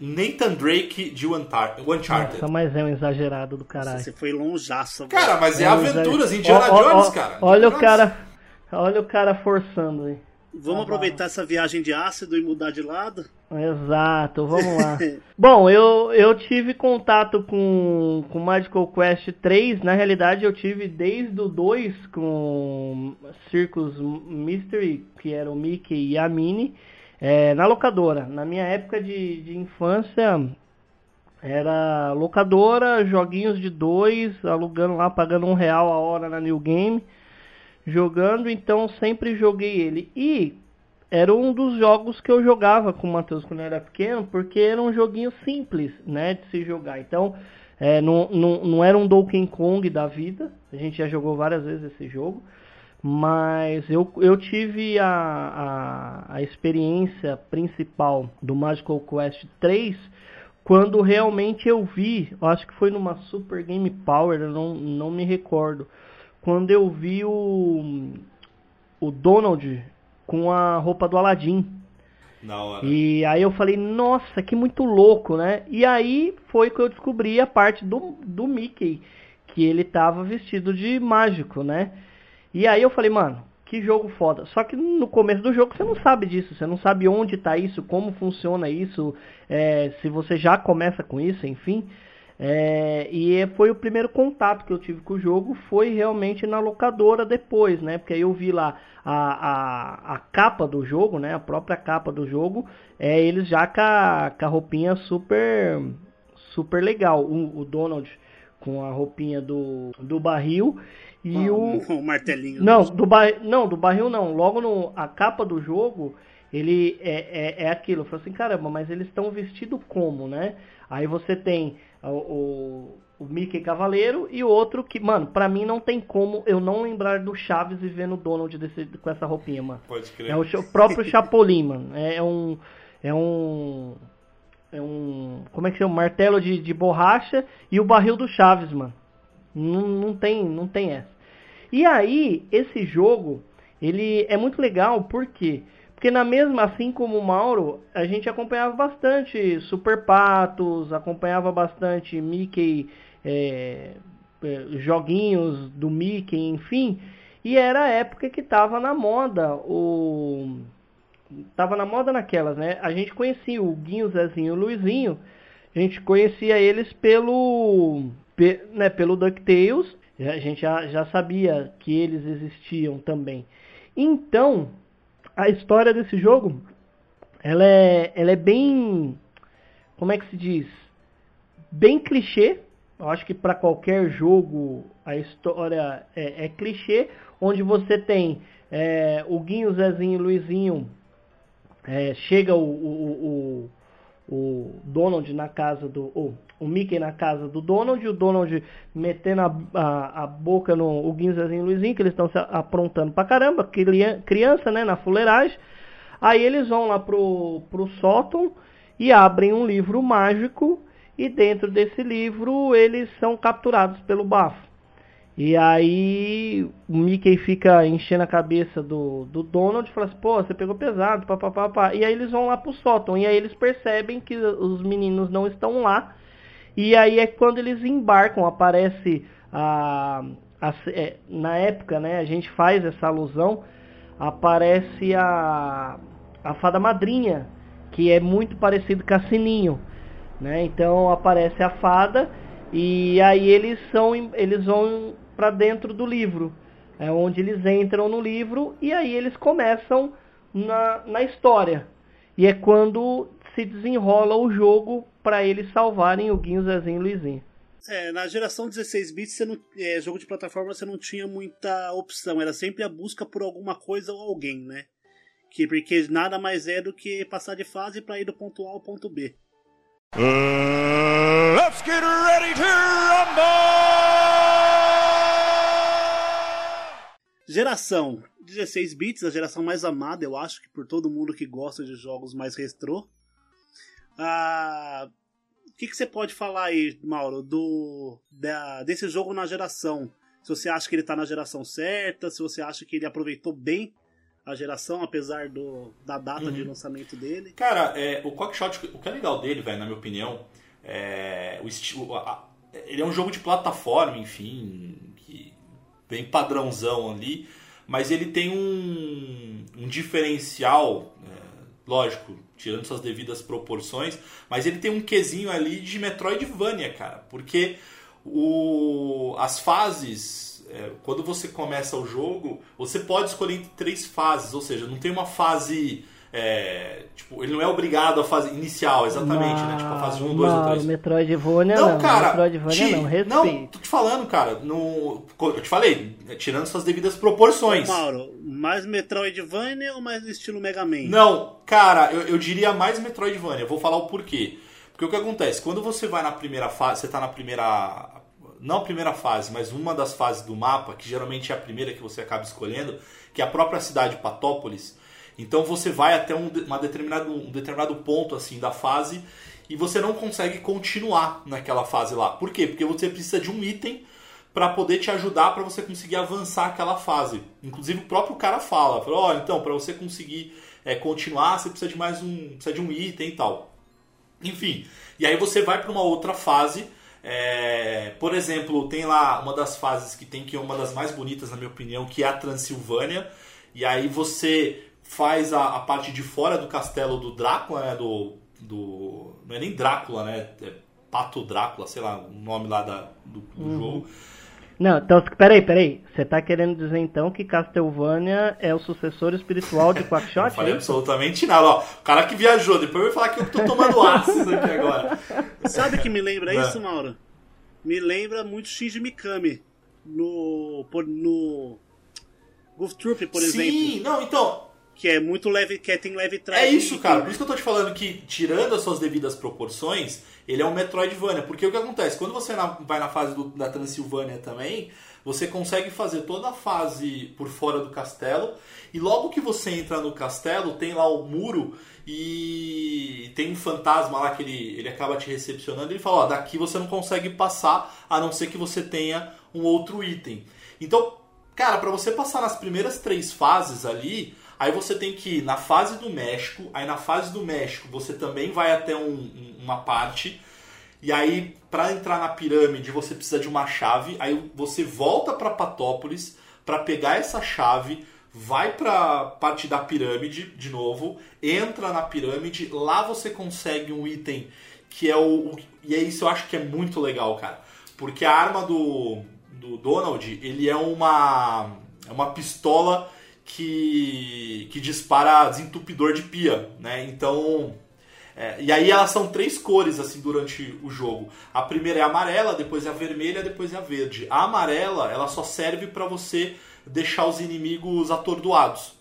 Nathan Drake de Uncharted. Nossa, mas é um exagerado do caralho. Você foi longeaço. Cara, mas é, é aventuras, Indiana ó, Jones, ó, cara. Olha o cara, olha o cara forçando aí. Vamos tá aproveitar essa viagem de ácido e mudar de lado? Exato, vamos lá. Bom, eu, eu tive contato com, com Magical Quest 3. Na realidade, eu tive desde o 2 com Circus Mystery, que era o Mickey e a Minnie. É, na locadora. Na minha época de, de infância, era locadora, joguinhos de dois, alugando lá, pagando um real a hora na New Game, jogando, então sempre joguei ele. E era um dos jogos que eu jogava com o Matheus quando era pequeno, porque era um joguinho simples, né, de se jogar. Então, é, não, não, não era um Donkey Kong da vida, a gente já jogou várias vezes esse jogo, mas eu, eu tive a, a, a experiência principal do Magical Quest 3 quando realmente eu vi, eu acho que foi numa Super Game Power, eu não, não me recordo, quando eu vi o, o Donald com a roupa do Aladdin. E aí eu falei, nossa, que muito louco, né? E aí foi que eu descobri a parte do, do Mickey, que ele tava vestido de mágico, né? E aí eu falei, mano, que jogo foda. Só que no começo do jogo você não sabe disso, você não sabe onde tá isso, como funciona isso, é, se você já começa com isso, enfim. É, e foi o primeiro contato que eu tive com o jogo, foi realmente na locadora depois, né? Porque aí eu vi lá a, a, a capa do jogo, né? A própria capa do jogo, é eles já com a, com a roupinha super, super legal. O, o Donald com a roupinha do, do barril e ah, o... o martelinho. Não, do bar... não, do barril não. Logo no a capa do jogo, ele é, é, é aquilo. Eu falei assim, caramba, mas eles estão vestidos como, né? Aí você tem o, o, o, Mickey Cavaleiro e outro que, mano, pra mim não tem como eu não lembrar do Chaves e vendo o Donald desse, com essa roupinha, mano. Pode crer. É o, o próprio Chapolin, mano. É, é um. É um. É um. Como é que chama? Um martelo de, de borracha e o barril do Chaves, mano. Não, não, tem, não tem essa. E aí, esse jogo, ele é muito legal, por quê? Porque na mesma, assim como o Mauro, a gente acompanhava bastante Super Patos, acompanhava bastante Mickey, é, é, joguinhos do Mickey, enfim. E era a época que tava na moda o... Tava na moda naquelas, né? A gente conhecia o Guinho, o Zezinho e o Luizinho. A gente conhecia eles pelo né, pelo DuckTales, a gente já, já sabia que eles existiam também. Então, a história desse jogo, ela é, ela é bem, como é que se diz? Bem clichê, eu acho que para qualquer jogo a história é, é clichê, onde você tem é, o Guinho, Zezinho e Luizinho, é, chega o, o, o, o, Donald na casa do. O, o Mickey na casa do Donald, o Donald metendo a, a, a boca no o Guinho, Zezinho e Luizinho, que eles estão se aprontando pra caramba, criança, né, na fuleiragem. Aí eles vão lá pro, pro sótão e abrem um livro mágico e dentro desse livro eles são capturados pelo bafo. E aí o Mickey fica enchendo a cabeça do, do Donald e fala assim, pô, você pegou pesado, papapá. E aí eles vão lá pro sótão. E aí eles percebem que os meninos não estão lá. E aí é quando eles embarcam, aparece a, a é, na época, né, a gente faz essa alusão, aparece a, a fada madrinha, que é muito parecido com a Sininho. Né? Então aparece a fada e aí eles são eles vão para dentro do livro, é onde eles entram no livro e aí eles começam na, na história. E é quando se desenrola o jogo para eles salvarem o Guinho, Zezinho e Luizinho. É, na geração 16 bits, você não, é, jogo de plataforma você não tinha muita opção, era sempre a busca por alguma coisa ou alguém, né? Que porque nada mais é do que passar de fase para ir do ponto A ao ponto B. Uh, let's get ready to rumble! Geração 16 bits, a geração mais amada, eu acho, que por todo mundo que gosta de jogos mais retrô. Ah, o que, que você pode falar aí, Mauro, do da, desse jogo na geração? Se você acha que ele está na geração certa, se você acha que ele aproveitou bem a geração, apesar do, da data uhum. de lançamento dele. Cara, é, o Quackshot, o que é legal dele, velho, na minha opinião, é o estilo. A, ele é um jogo de plataforma, enfim, bem padrãozão ali, mas ele tem um, um diferencial, é, lógico, tirando suas devidas proporções, mas ele tem um quesinho ali de Metroidvania, cara, porque o, as fases é, quando você começa o jogo, você pode escolher entre três fases, ou seja, não tem uma fase. É, tipo, ele não é obrigado à fase inicial, exatamente, né? Tipo, a fase 1, 2 ou 3. Metroidvania não, não, cara, Metroidvania te, não, respeito. Não, tô te falando, cara, no, eu te falei, tirando suas devidas proporções. Mauro, mais Metroidvania ou mais estilo Mega Man? Não, cara, eu, eu diria mais Metroidvania, vou falar o porquê. Porque o que acontece, quando você vai na primeira fase, você tá na primeira não a primeira fase, mas uma das fases do mapa, que geralmente é a primeira que você acaba escolhendo, que é a própria cidade Patópolis. Então você vai até um, uma determinado, um determinado ponto assim da fase e você não consegue continuar naquela fase lá. Por quê? Porque você precisa de um item para poder te ajudar para você conseguir avançar aquela fase. Inclusive o próprio cara fala, ó, oh, então para você conseguir é, continuar você precisa de mais um, precisa de um item e tal. Enfim, e aí você vai para uma outra fase é, por exemplo, tem lá uma das fases que tem que é uma das mais bonitas, na minha opinião, que é a Transilvânia. E aí você faz a, a parte de fora do castelo do Drácula, né? Do, do, não é nem Drácula, né? É Pato Drácula, sei lá, o nome lá da, do, do uhum. jogo. Não, então, peraí, peraí. Você tá querendo dizer então que Castlevania é o sucessor espiritual de Quackshot? Não falei é absolutamente nada. Ó, o cara que viajou, depois vai falar que eu tô tomando ácido aqui agora. Sabe o que me lembra Não. isso, Mauro? Me lembra muito Shinji Mikami no. no. Goof Troop, por Sim, exemplo. Sim, não, então, que é muito leve, que é, tem leve trás. É isso, cara. Por isso que eu tô te falando que, tirando as suas devidas proporções, ele é um Metroidvania. Porque o que acontece? Quando você na, vai na fase do, da Transilvânia também, você consegue fazer toda a fase por fora do castelo. E logo que você entra no castelo, tem lá o muro e tem um fantasma lá que ele, ele acaba te recepcionando. E ele fala: Ó, daqui você não consegue passar a não ser que você tenha um outro item. Então, cara, para você passar nas primeiras três fases ali Aí você tem que ir na fase do México, aí na fase do México você também vai até um, uma parte, e aí para entrar na pirâmide você precisa de uma chave, aí você volta para Patópolis para pegar essa chave, vai para parte da pirâmide de novo, entra na pirâmide, lá você consegue um item que é o, o e é isso eu acho que é muito legal, cara, porque a arma do, do Donald ele é uma é uma pistola que, que dispara desentupidor de pia, né? Então É, e aí elas são três cores assim durante o jogo. A primeira é a amarela, depois é a vermelha, depois é a verde. A amarela ela só serve para você deixar os inimigos atordoados.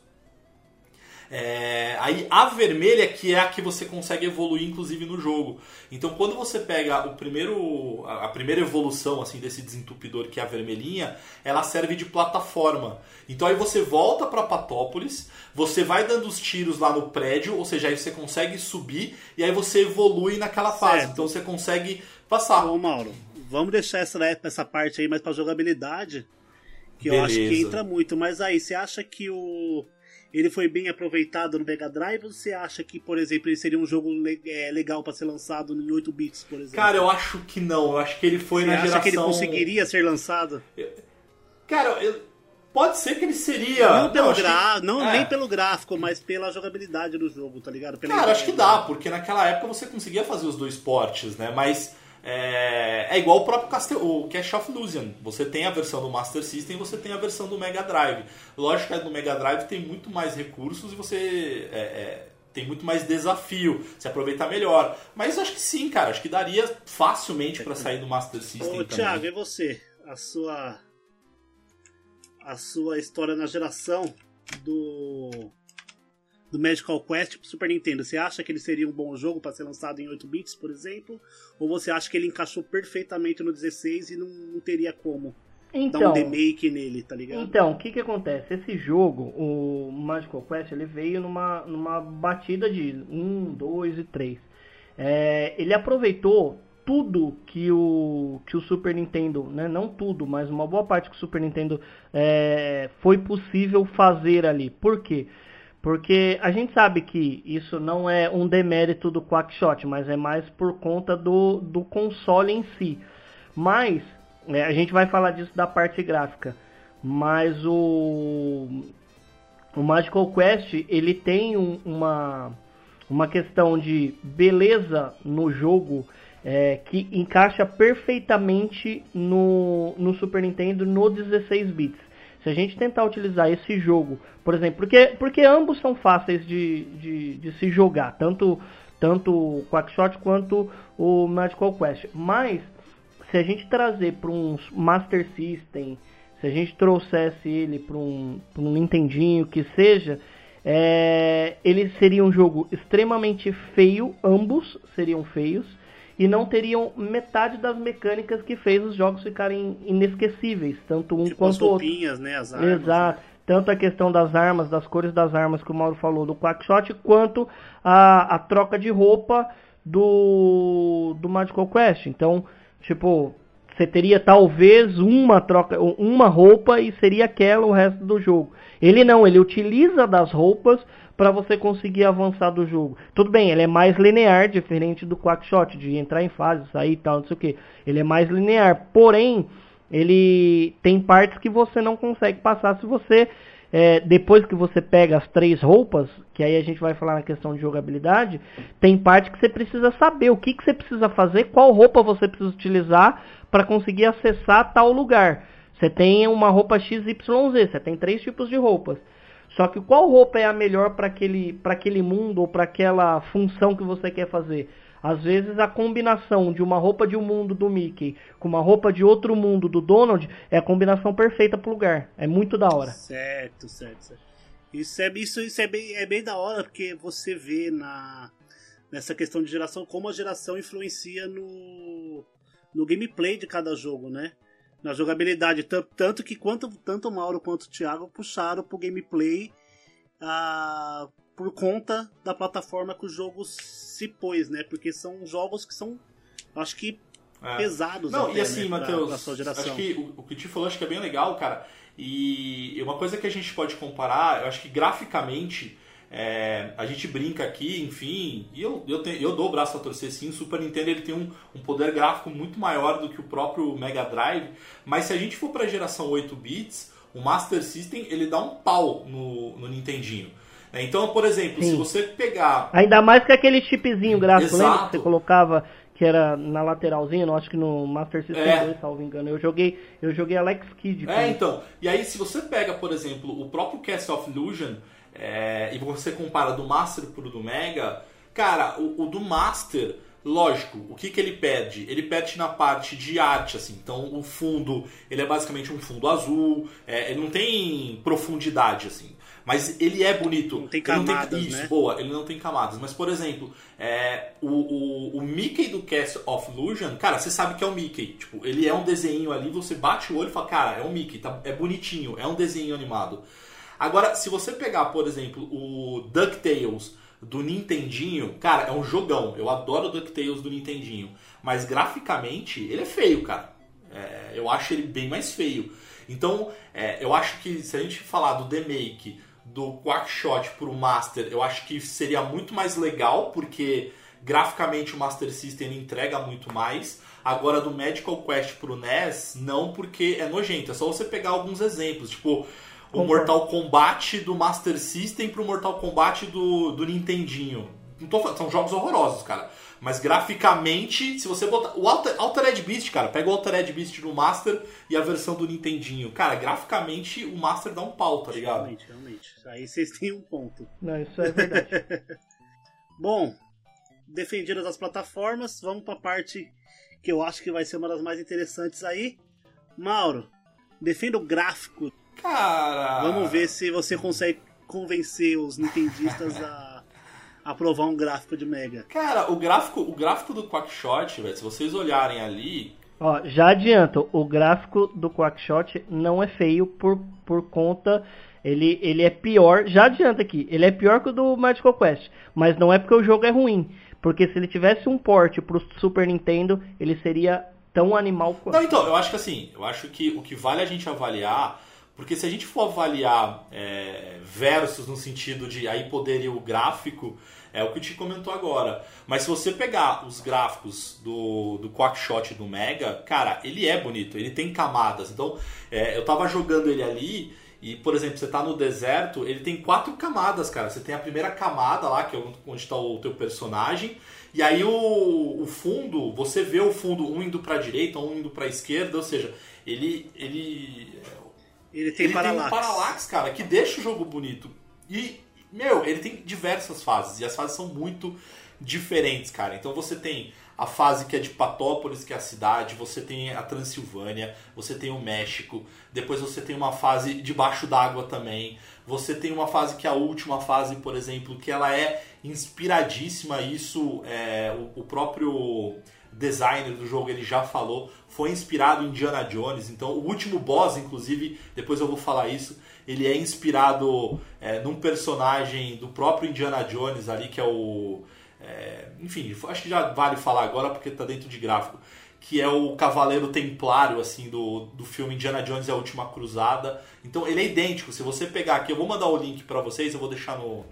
É, aí a vermelha que é a que você consegue evoluir inclusive no jogo. Então quando você pega o primeiro a primeira evolução assim desse desentupidor que é a vermelhinha, ela serve de plataforma. Então aí você volta para Patópolis, você vai dando os tiros lá no prédio, ou seja, aí você consegue subir e aí você evolui naquela fase. Certo. Então você consegue passar. Ô Mauro, vamos deixar essa, essa parte aí mais pra jogabilidade. Que eu acho que Beleza. entra muito. Mas aí, você acha que o. Ele foi bem aproveitado no Mega Drive ou você acha que, por exemplo, ele seria um jogo le- é, legal pra ser lançado em 8 bits, por exemplo? Cara, eu acho que não. Eu acho que ele foi você na acha geração. que ele conseguiria ser lançado? Cara, eu- pode ser que ele seria. Não, pelo acho que- gra... não é. nem pelo gráfico, mas pela jogabilidade do jogo, tá ligado? Pela Cara, ideia, acho que né? dá, porque naquela época você conseguia fazer os dois portes, né? Mas é, é igual o próprio Castle... o Cash of Illusion. Você tem a versão do Master System e você tem a versão do Mega Drive. Lógico que do Mega Drive tem muito mais recursos e você é, é, tem muito mais desafio, se aproveitar melhor. Mas acho que sim, cara. Acho que daria facilmente pra sair do Master System Ô. Thiago, e você? A sua. A sua história na geração do. Do Magical Quest pro Super Nintendo. Você acha que ele seria um bom jogo para ser lançado em 8 bits, por exemplo? Ou você acha que ele encaixou perfeitamente no 16 e não, não teria como dar um Então, remake nele, tá ligado? Então, o que que acontece? Esse jogo, o Magical Quest, ele veio numa, numa batida de 1, 2 e 3. É, ele aproveitou tudo que o, que o Super Nintendo, né? não tudo, mas uma boa parte que o Super Nintendo é, foi possível fazer ali. Por quê? Porque a gente sabe que isso não é um demérito do Quackshot, mas é mais por conta do, do console em si. Mas é, a gente vai falar disso da parte gráfica. Mas o, o Magical Quest ele tem um- uma, uma questão de beleza no jogo é, que encaixa perfeitamente no, no Super Nintendo no 16 bits. Se a gente tentar utilizar esse jogo, por exemplo, porque, porque ambos são fáceis de, de, de se jogar, tanto, tanto o Quackshot quanto o Magical Quest. Mas se a gente trazer para um Master System, se a gente trouxesse ele para um, um Nintendinho, que seja, é, ele seria um jogo extremamente feio, ambos seriam feios, e não teriam metade das mecânicas que fez os jogos ficarem inesquecíveis, tanto um tipo as quanto outro. roupinhas, né? As armas. Exato. Tanto a questão das armas, das cores das armas que o Mauro falou do Quackshot, quanto a, a troca de roupa do, do Magical Quest. Então, tipo, você teria talvez uma troca, uma roupa e seria aquela o resto do jogo. Ele não, ele utiliza das roupas para você conseguir avançar do jogo. Tudo bem, ele é mais linear, diferente do Quackshot, de entrar em fase, sair e tal, não sei o que. Ele é mais linear, porém, ele tem partes que você não consegue passar se você é, depois que você pega as três roupas, que aí a gente vai falar na questão de jogabilidade, tem parte que você precisa saber o que, que você precisa fazer, qual roupa você precisa utilizar para conseguir acessar tal lugar. Você tem uma roupa XYZ, você tem três tipos de roupas. Só que qual roupa é a melhor para aquele, aquele mundo ou para aquela função que você quer fazer? Às vezes a combinação de uma roupa de um mundo do Mickey com uma roupa de outro mundo do Donald é a combinação perfeita pro lugar. É muito da hora. Certo, certo, certo. Isso é, isso, isso é, bem, é bem da hora, porque você vê na, nessa questão de geração como a geração influencia no, no gameplay de cada jogo, né? Na jogabilidade. Tan- Tanto que quanto, tanto o Mauro quanto o Thiago puxaram pro gameplay ah, por conta da plataforma que o jogo se pôs, né? Porque são jogos que são, acho que, É. pesados Não, até, e assim, né, pra- Matheus, pra geração. acho que o, o que o Ti falou acho que é bem legal, cara. E uma coisa que a gente pode comparar, eu acho que graficamente, é, a gente brinca aqui, enfim, e eu, eu, te- eu dou o braço a torcer sim, o Super Nintendo ele tem um, um poder gráfico muito maior do que o próprio Mega Drive, mas se a gente for para a geração 8 bits, o Master System ele dá um pau no, no Nintendinho. né? Então, por exemplo, se Sim. você pegar Ainda mais que aquele chipzinho gráfico, lembra que você colocava que era na lateralzinha, não acho que no Master System É. 2, salvo engano. Eu joguei, eu joguei Alex Kidd. É, então. E aí, se você pega, por exemplo, o próprio Cast of Illusion é, e você compara do Master pro do Mega, Cara, o, o do Master, lógico, o que, que ele perde? Ele perde na parte de arte, assim. Então o fundo, ele é basicamente um fundo azul, é, ele não tem profundidade, assim. Mas ele é bonito. Não tem Ele camadas, tem, isso, né? boa, ele não tem camadas. Mas, por exemplo, é, o, o, o Mickey do Cast of Illusion, cara, você sabe que é o Mickey. Tipo, ele é um desenho ali, você bate o olho e fala, cara, é o Mickey, tá, é bonitinho, é um desenho animado. Agora, se você pegar, por exemplo, o DuckTales do Nintendinho, cara, é um jogão. Eu adoro o DuckTales do Nintendinho. Mas graficamente, ele é feio, cara. É, eu acho ele bem mais feio. Então, é, eu acho que se a gente falar do remake do Quackshot pro Master, eu acho que seria muito mais legal, porque graficamente o Master System entrega muito mais. Agora do Magical Quest pro NES, não, porque é nojento. É só você pegar alguns exemplos, tipo o. Mortal Kombat do Master System pro Mortal Kombat do, do Nintendinho. Não tô falando, são jogos horrorosos, cara. Mas graficamente, se você botar. O Alter, Altered Beast, cara, pega o Altered Beast no Master e a versão do Nintendinho. Cara, graficamente o Master dá um pau, tá ligado? Realmente, realmente. Aí vocês têm um ponto. Não, isso é verdade. Bom, defendidas as plataformas, vamos pra parte que eu acho que vai ser uma das mais interessantes aí. Mauro, defenda o gráfico. Cara. Vamos ver se você consegue convencer os nintendistas a aprovar um gráfico de Mega. Cara, o gráfico, o gráfico do Quackshot, velho, se vocês olharem ali. Ó, já adianto, o gráfico do Quackshot não é feio por, por conta. Ele, ele é pior, já adianta aqui, ele é pior que o do Magical Quest, mas não é porque o jogo é ruim, porque se ele tivesse um porte pro Super Nintendo, ele seria tão animal quanto. Não, então, eu acho que assim, eu acho que o que vale a gente avaliar, porque se a gente for avaliar é, versus no sentido de aí poderia o gráfico, é o que o Ti comentou agora. Mas se você pegar os gráficos do, do Quackshot do Mega, cara, ele é bonito, ele tem camadas. Então, é, eu tava jogando ele ali. E, por exemplo, você tá no deserto, ele tem quatro camadas, cara. Você tem a primeira camada lá, que é onde está o teu personagem. E aí o, o fundo, você vê o fundo um indo pra direita, um indo pra esquerda, ou seja, ele. ele Ele tem ele paralaxe. tem um paralax, cara, que deixa o jogo bonito. E, meu, ele tem diversas fases. E as fases são muito diferentes, cara. Então você tem a fase que é de Patópolis, que é a cidade. Você tem a Transilvânia. Você tem o México. Depois você tem uma fase debaixo d'água também. Você tem uma fase que é a última fase, por exemplo, que ela é inspiradíssima. Isso, é, o, o próprio designer do jogo ele já falou, foi inspirado em Indiana Jones. Então, o último boss, inclusive, depois eu vou falar isso, ele é inspirado é, num personagem do próprio Indiana Jones ali, que é o. é, enfim, acho que já vale falar agora porque tá dentro de gráfico. Que é o Cavaleiro Templário, assim, do, do filme Indiana Jones e a Última Cruzada. Então ele é idêntico. Se você pegar aqui, eu vou mandar o link para vocês, eu vou deixar no,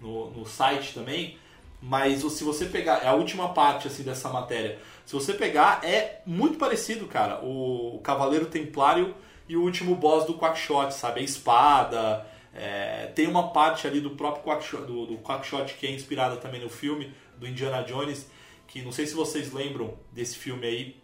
no, no site também. Mas se você pegar, é a última parte assim dessa matéria. Se você pegar, é muito parecido, cara. O, Cavaleiro Templário e o último boss do Quackshot, sabe? A espada. é, tem uma parte ali do próprio Quackshot, do, do Quackshot que é inspirada também no filme do Indiana Jones. Que não sei se vocês lembram desse filme aí.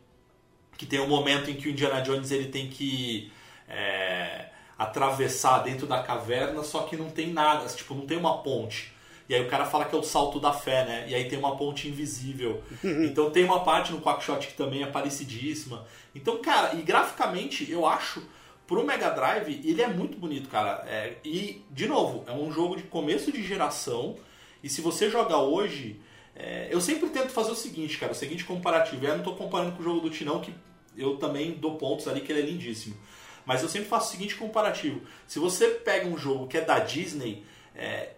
Que tem um momento em que o Indiana Jones ele tem que é, atravessar dentro da caverna, só que não tem nada, tipo, não tem uma ponte. E aí o cara fala que é o salto da fé, né? E aí tem uma ponte invisível. Então tem uma parte no Quackshot que também é parecidíssima. Então, cara, e graficamente eu acho pro Mega Drive ele é muito bonito, cara. É, e, de novo, é um jogo de começo de geração. E se você jogar hoje, é, eu sempre tento fazer o seguinte, cara, o seguinte comparativo. Eu não tô comparando com o jogo do Tinão, que eu também dou pontos ali, que ele é lindíssimo. Mas eu sempre faço o seguinte comparativo. Se você pega um jogo que é da Disney, é,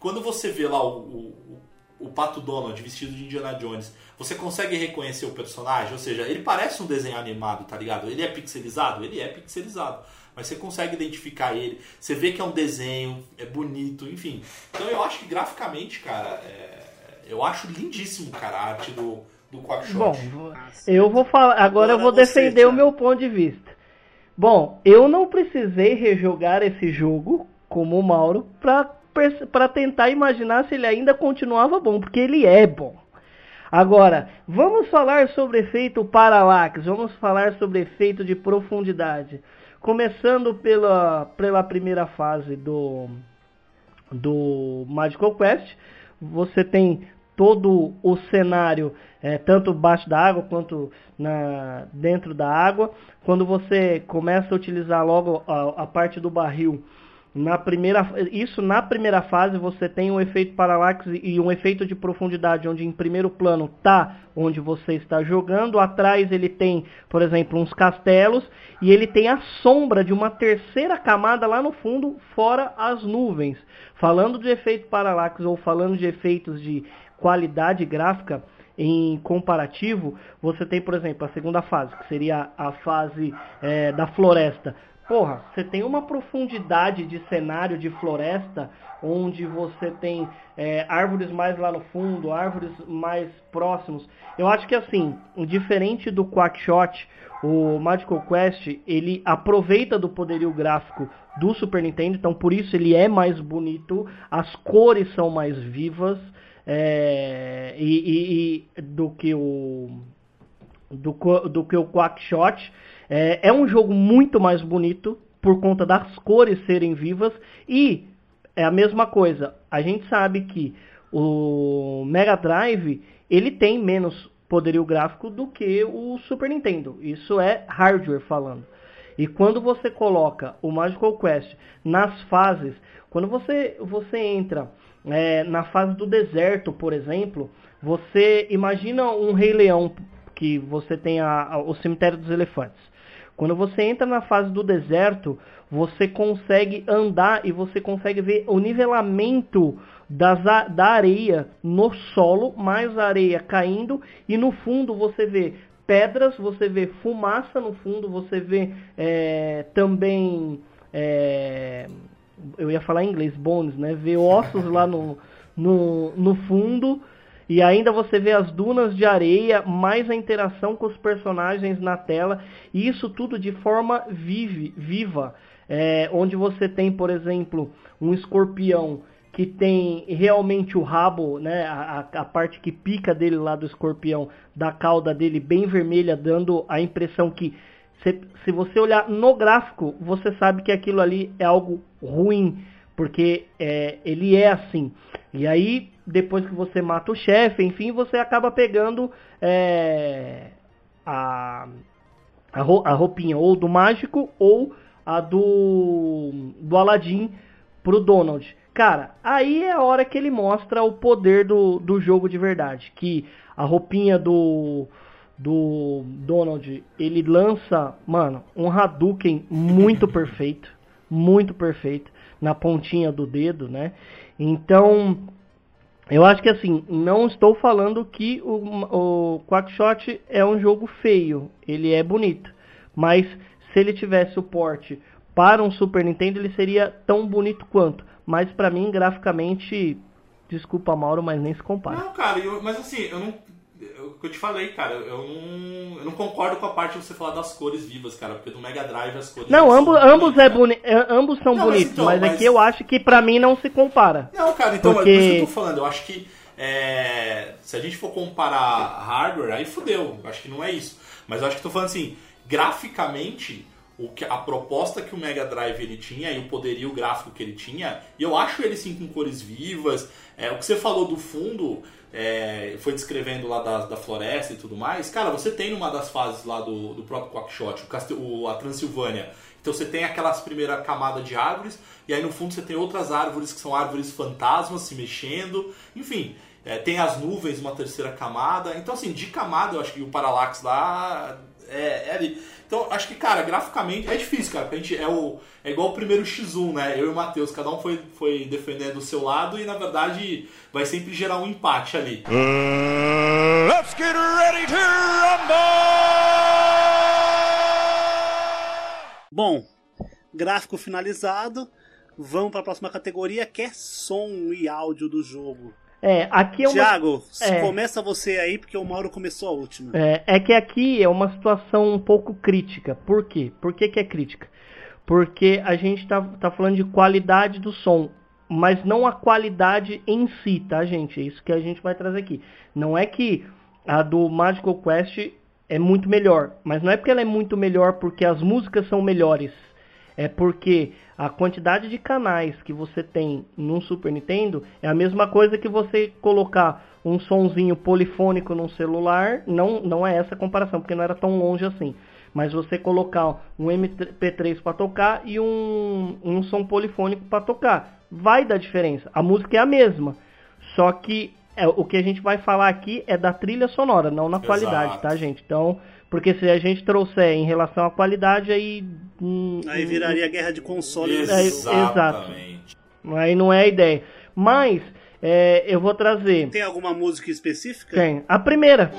quando você vê lá o, o, o Pato Donald vestido de Indiana Jones, você consegue reconhecer o personagem? Ou seja, ele parece um desenho animado, tá ligado? Ele é pixelizado? Ele é pixelizado. Mas você consegue identificar ele. Você vê que é um desenho, é bonito, enfim. Então eu acho que graficamente, cara, é- eu acho lindíssimo, cara, a arte do, do Quackshot. Bom, eu vou falar. Agora, eu vou Agora você, defender o meu ponto de vista. Bom, eu não precisei rejogar esse jogo como o Mauro pra, pra tentar imaginar se ele ainda continuava bom, porque ele é bom. Agora, vamos falar sobre efeito parallax, vamos falar sobre efeito de profundidade. Começando pela, pela primeira fase do, do Magical Quest, você tem todo o cenário, é, tanto baixo da água quanto na, dentro da água. Quando você começa a utilizar logo a, a parte do barril, na primeira, isso na primeira fase você tem um efeito paralaxe e um efeito de profundidade, onde em primeiro plano está onde você está jogando, atrás ele tem, por exemplo, uns castelos e ele tem a sombra de uma terceira camada lá no fundo, fora as nuvens. Falando de efeito paralaxe ou falando de efeitos de qualidade gráfica em comparativo, você tem, por exemplo, a segunda fase, que seria a fase é, da floresta. Porra, você tem uma profundidade de cenário de floresta, onde você tem é, árvores mais lá no fundo, árvores mais próximos. Eu acho que assim, diferente do Quackshot, o Magical Quest, ele aproveita do poderio gráfico do Super Nintendo, então por isso ele é mais bonito, as cores são mais vivas, é, e, e, e, do que o do, do que o Quackshot. É, é um jogo muito mais bonito por conta das cores serem vivas e é a mesma coisa. A gente sabe que o Mega Drive ele tem menos poderio gráfico do que o Super Nintendo. Isso é hardware falando. E quando você coloca o Magical Quest nas fases, quando você, você entra é, na fase do deserto, por exemplo, você imagina um Rei Leão que você tem a, a, o cemitério dos elefantes. Quando você entra na fase do deserto, você consegue andar e você consegue ver o nivelamento das, da areia no solo, mais areia caindo, e no fundo você vê pedras, você vê fumaça no fundo, você vê é, também. É, eu ia falar em inglês, bones, né? Vê ossos lá no, no, no fundo. E ainda você vê as dunas de areia, mais a interação com os personagens na tela. E isso tudo de forma vive, viva. É, onde você tem, por exemplo, um escorpião que tem realmente o rabo, né, a, a, parte que pica dele lá do escorpião, da cauda dele bem vermelha, dando a impressão que se, se você olhar no gráfico, você sabe que aquilo ali é algo ruim, porque é, ele é assim. E aí, depois que você mata o chefe, enfim, você acaba pegando é, a, a roupinha ou do mágico ou a do, do Aladdin pro Donald. Cara, aí é a hora que ele mostra o poder do, do jogo de verdade. Que a roupinha do, do Donald, ele lança, mano, um Hadouken muito perfeito, muito perfeito, na pontinha do dedo, né? Então, eu acho que assim, não estou falando que o, o Quackshot é um jogo feio, ele é bonito, mas se ele tivesse suporte para um Super Nintendo, ele seria tão bonito quanto. Mas para mim, graficamente, desculpa Mauro, mas nem se compara. Não, cara, eu, mas assim, eu não o que eu te falei, cara, eu não, eu não concordo com a parte de você falar das cores vivas, cara, porque do Mega Drive as cores. Não, ambos, ambos, é boni é, ambos são não, bonitos, mas, então, mas, mas, aqui eu acho que pra mim não se compara. Não, cara, então porque... é por isso que eu tô falando, eu acho que é, se a gente for comparar hardware, aí fudeu, eu acho que não é isso. Mas eu acho que tô falando assim, graficamente, o que, a proposta que o Mega Drive ele tinha e o poderio gráfico que ele tinha, e eu acho ele sim com cores vivas. É, o que você falou do fundo, é, foi descrevendo lá da, da floresta e tudo mais, cara, você tem numa das fases lá do, do próprio Quackshot, o, a Transilvânia. Então você tem aquelas primeira camada de árvores, e aí no fundo você tem outras árvores que são árvores fantasmas se mexendo, enfim. É, tem as nuvens, uma terceira camada. Então, assim, de camada, eu acho que o Parallax lá é, é ali. Então, acho que, cara, graficamente é difícil, cara. A gente é, o, é igual o primeiro X1, né? Eu e o Matheus, cada um foi, foi defendendo o seu lado e, na verdade, vai sempre gerar um empate ali. Uh, let's get ready to rumble! Bom, gráfico finalizado. Vamos para a próxima categoria que é som e áudio do jogo. É, aqui é uma... Tiago, é. começa você aí, porque o Mauro começou a última. É, é que aqui é uma situação um pouco crítica. Por quê? Por que, que é crítica? Porque a gente tá, tá falando de qualidade do som, mas não a qualidade em si, tá, gente? É isso que a gente vai trazer aqui. Não é que a do Magical Quest é muito melhor, mas não é porque ela é muito melhor porque as músicas são melhores. É porque A quantidade de canais que você tem num Super Nintendo é a mesma coisa que você colocar um sonzinho polifônico num celular. Não, não é essa a comparação, porque não era tão longe assim. Mas você colocar um MP3 para tocar e um, um som polifônico para tocar. Vai dar diferença. A música é a mesma. Só que é, o que a gente vai falar aqui é da trilha sonora, não na Exato. qualidade, tá, gente? Então, porque se a gente trouxer em relação à qualidade, aí. hum, Aí viraria guerra de consoles. É, Exatamente. Aí não é a ideia. Mas, é, eu vou trazer. Tem alguma música específica? Tem. A primeira.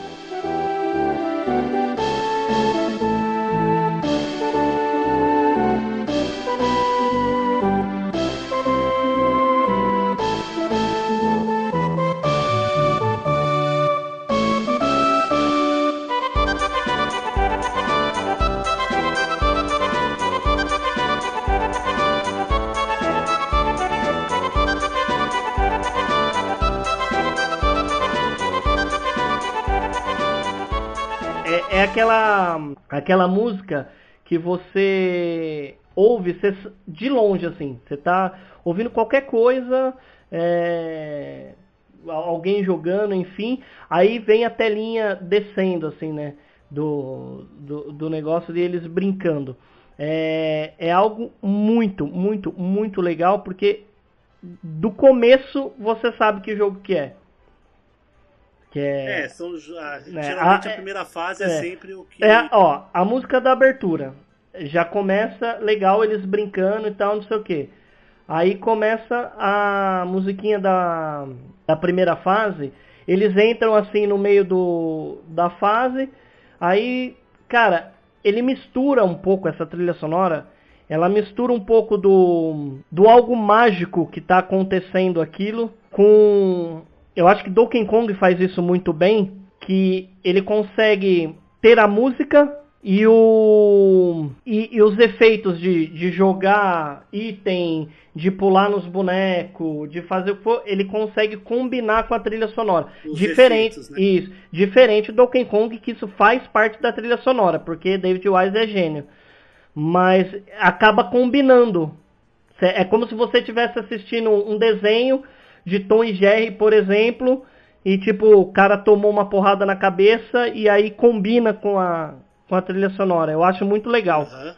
Aquela, aquela música que você ouve cê- de longe, assim. Você tá ouvindo qualquer coisa, é, al- alguém jogando, enfim. Aí vem a telinha descendo, assim, né? Do, do, do negócio e eles brincando. É, é algo muito, muito, muito legal, porque do começo você sabe que jogo que é. Que É, são, ah, Né, geralmente a- a, primeira fase é, é. sempre o que. É, ó, a música da abertura. Já começa legal eles brincando e tal, não sei o que. Aí começa a musiquinha da, da primeira fase. Eles entram assim no meio do, da fase. Aí, cara, ele mistura um pouco essa trilha sonora. Ela mistura um pouco do, do algo mágico que tá acontecendo aquilo com. Eu acho que Donkey Kong faz isso muito bem. Que ele consegue ter a música e, o, e, e os efeitos de, de jogar item, de pular nos bonecos, de fazer o que for, ele consegue combinar com a trilha sonora. Os diferente, efeitos, né? isso, diferente do Donkey Kong, que isso faz parte da trilha sonora, porque David Wise é gênio. Mas acaba combinando. É como se você estivesse assistindo um desenho de Tom e Jerry, por exemplo, e tipo, o cara tomou uma porrada na cabeça e aí combina com a, com a trilha sonora. Eu acho muito legal. Aham.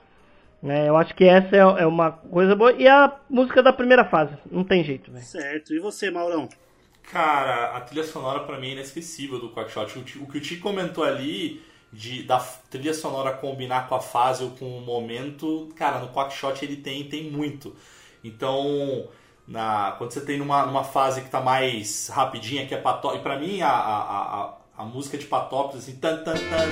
né? eu acho que essa é, é uma coisa boa. E a música da primeira fase, não tem jeito, velho. Certo. E você, Maurão? Cara, a trilha sonora pra mim é inesquecível do Quackshot. O, o que o Ti comentou ali de da trilha sonora combinar com a fase ou com o momento, cara, no Quackshot ele tem tem muito. Então, na, quando você tem numa, numa fase que está mais rapidinha, que é pató. E para mim a, a, a, a, música de patópolis, assim. Tan, tan, tan,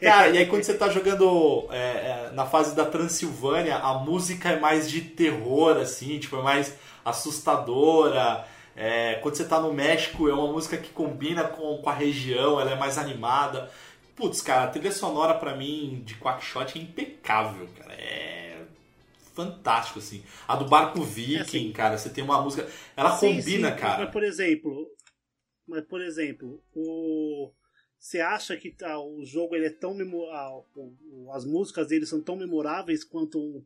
Cara, e aí quando você tá jogando é, é, na fase da Transilvânia, a música é mais de terror, assim, tipo, é mais assustadora. É, quando você tá no México, é uma música que combina com, com a região, ela é mais animada. Putz, cara, a trilha sonora pra mim de Quackshot é impecável, cara. É fantástico, assim. A do Barco Viking, assim, cara, você tem uma música. Ela Sim, combina, sim, cara. Mas, por exemplo, mas, por exemplo, o você acha que tá, o jogo ele é tão memorável, as músicas dele são tão memoráveis quanto um,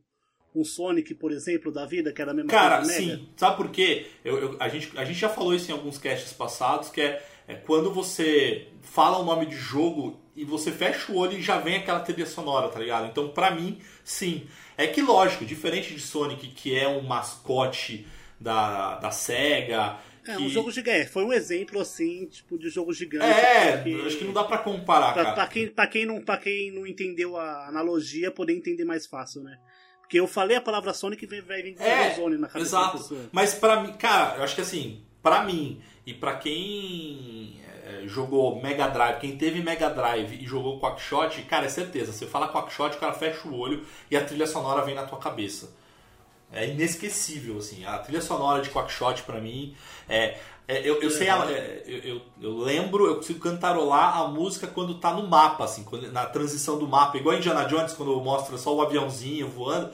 um Sonic, por exemplo, da vida, que era a mesma Cara, coisa do Mega? sim. Sabe por quê? Eu, eu- a, gente, a gente já falou isso em alguns casts passados, que é, é quando você fala o nome de jogo e você fecha o olho e já vem aquela trilha sonora, tá ligado? Então, pra mim, sim. É que, lógico, diferente de Sonic, que é um mascote da, da SEGA... É, um jogo gigante. Foi um exemplo, assim, tipo, de jogo gigante. É, acho que não dá pra comparar, Pra, cara. pra quem, pra, quem não, pra quem não entendeu a analogia, poder entender mais fácil, né? Porque eu falei a palavra Sonic e vai vir É, Zone na cabeça da exato. pessoa. Mas pra mim, cara, eu acho que assim, pra mim e pra quem é, jogou Mega Drive, quem teve Mega Drive e jogou Quackshot, cara, é certeza. Você fala Quackshot, o cara fecha o olho e a trilha sonora vem na tua cabeça. É inesquecível, assim. A trilha sonora de Quackshot pra mim é. é eu, eu sei, é, eu, eu, eu, lembro, eu consigo cantarolar a música quando tá no mapa, assim, quando, na transição do mapa, igual Indiana Jones, quando mostra só o aviãozinho voando.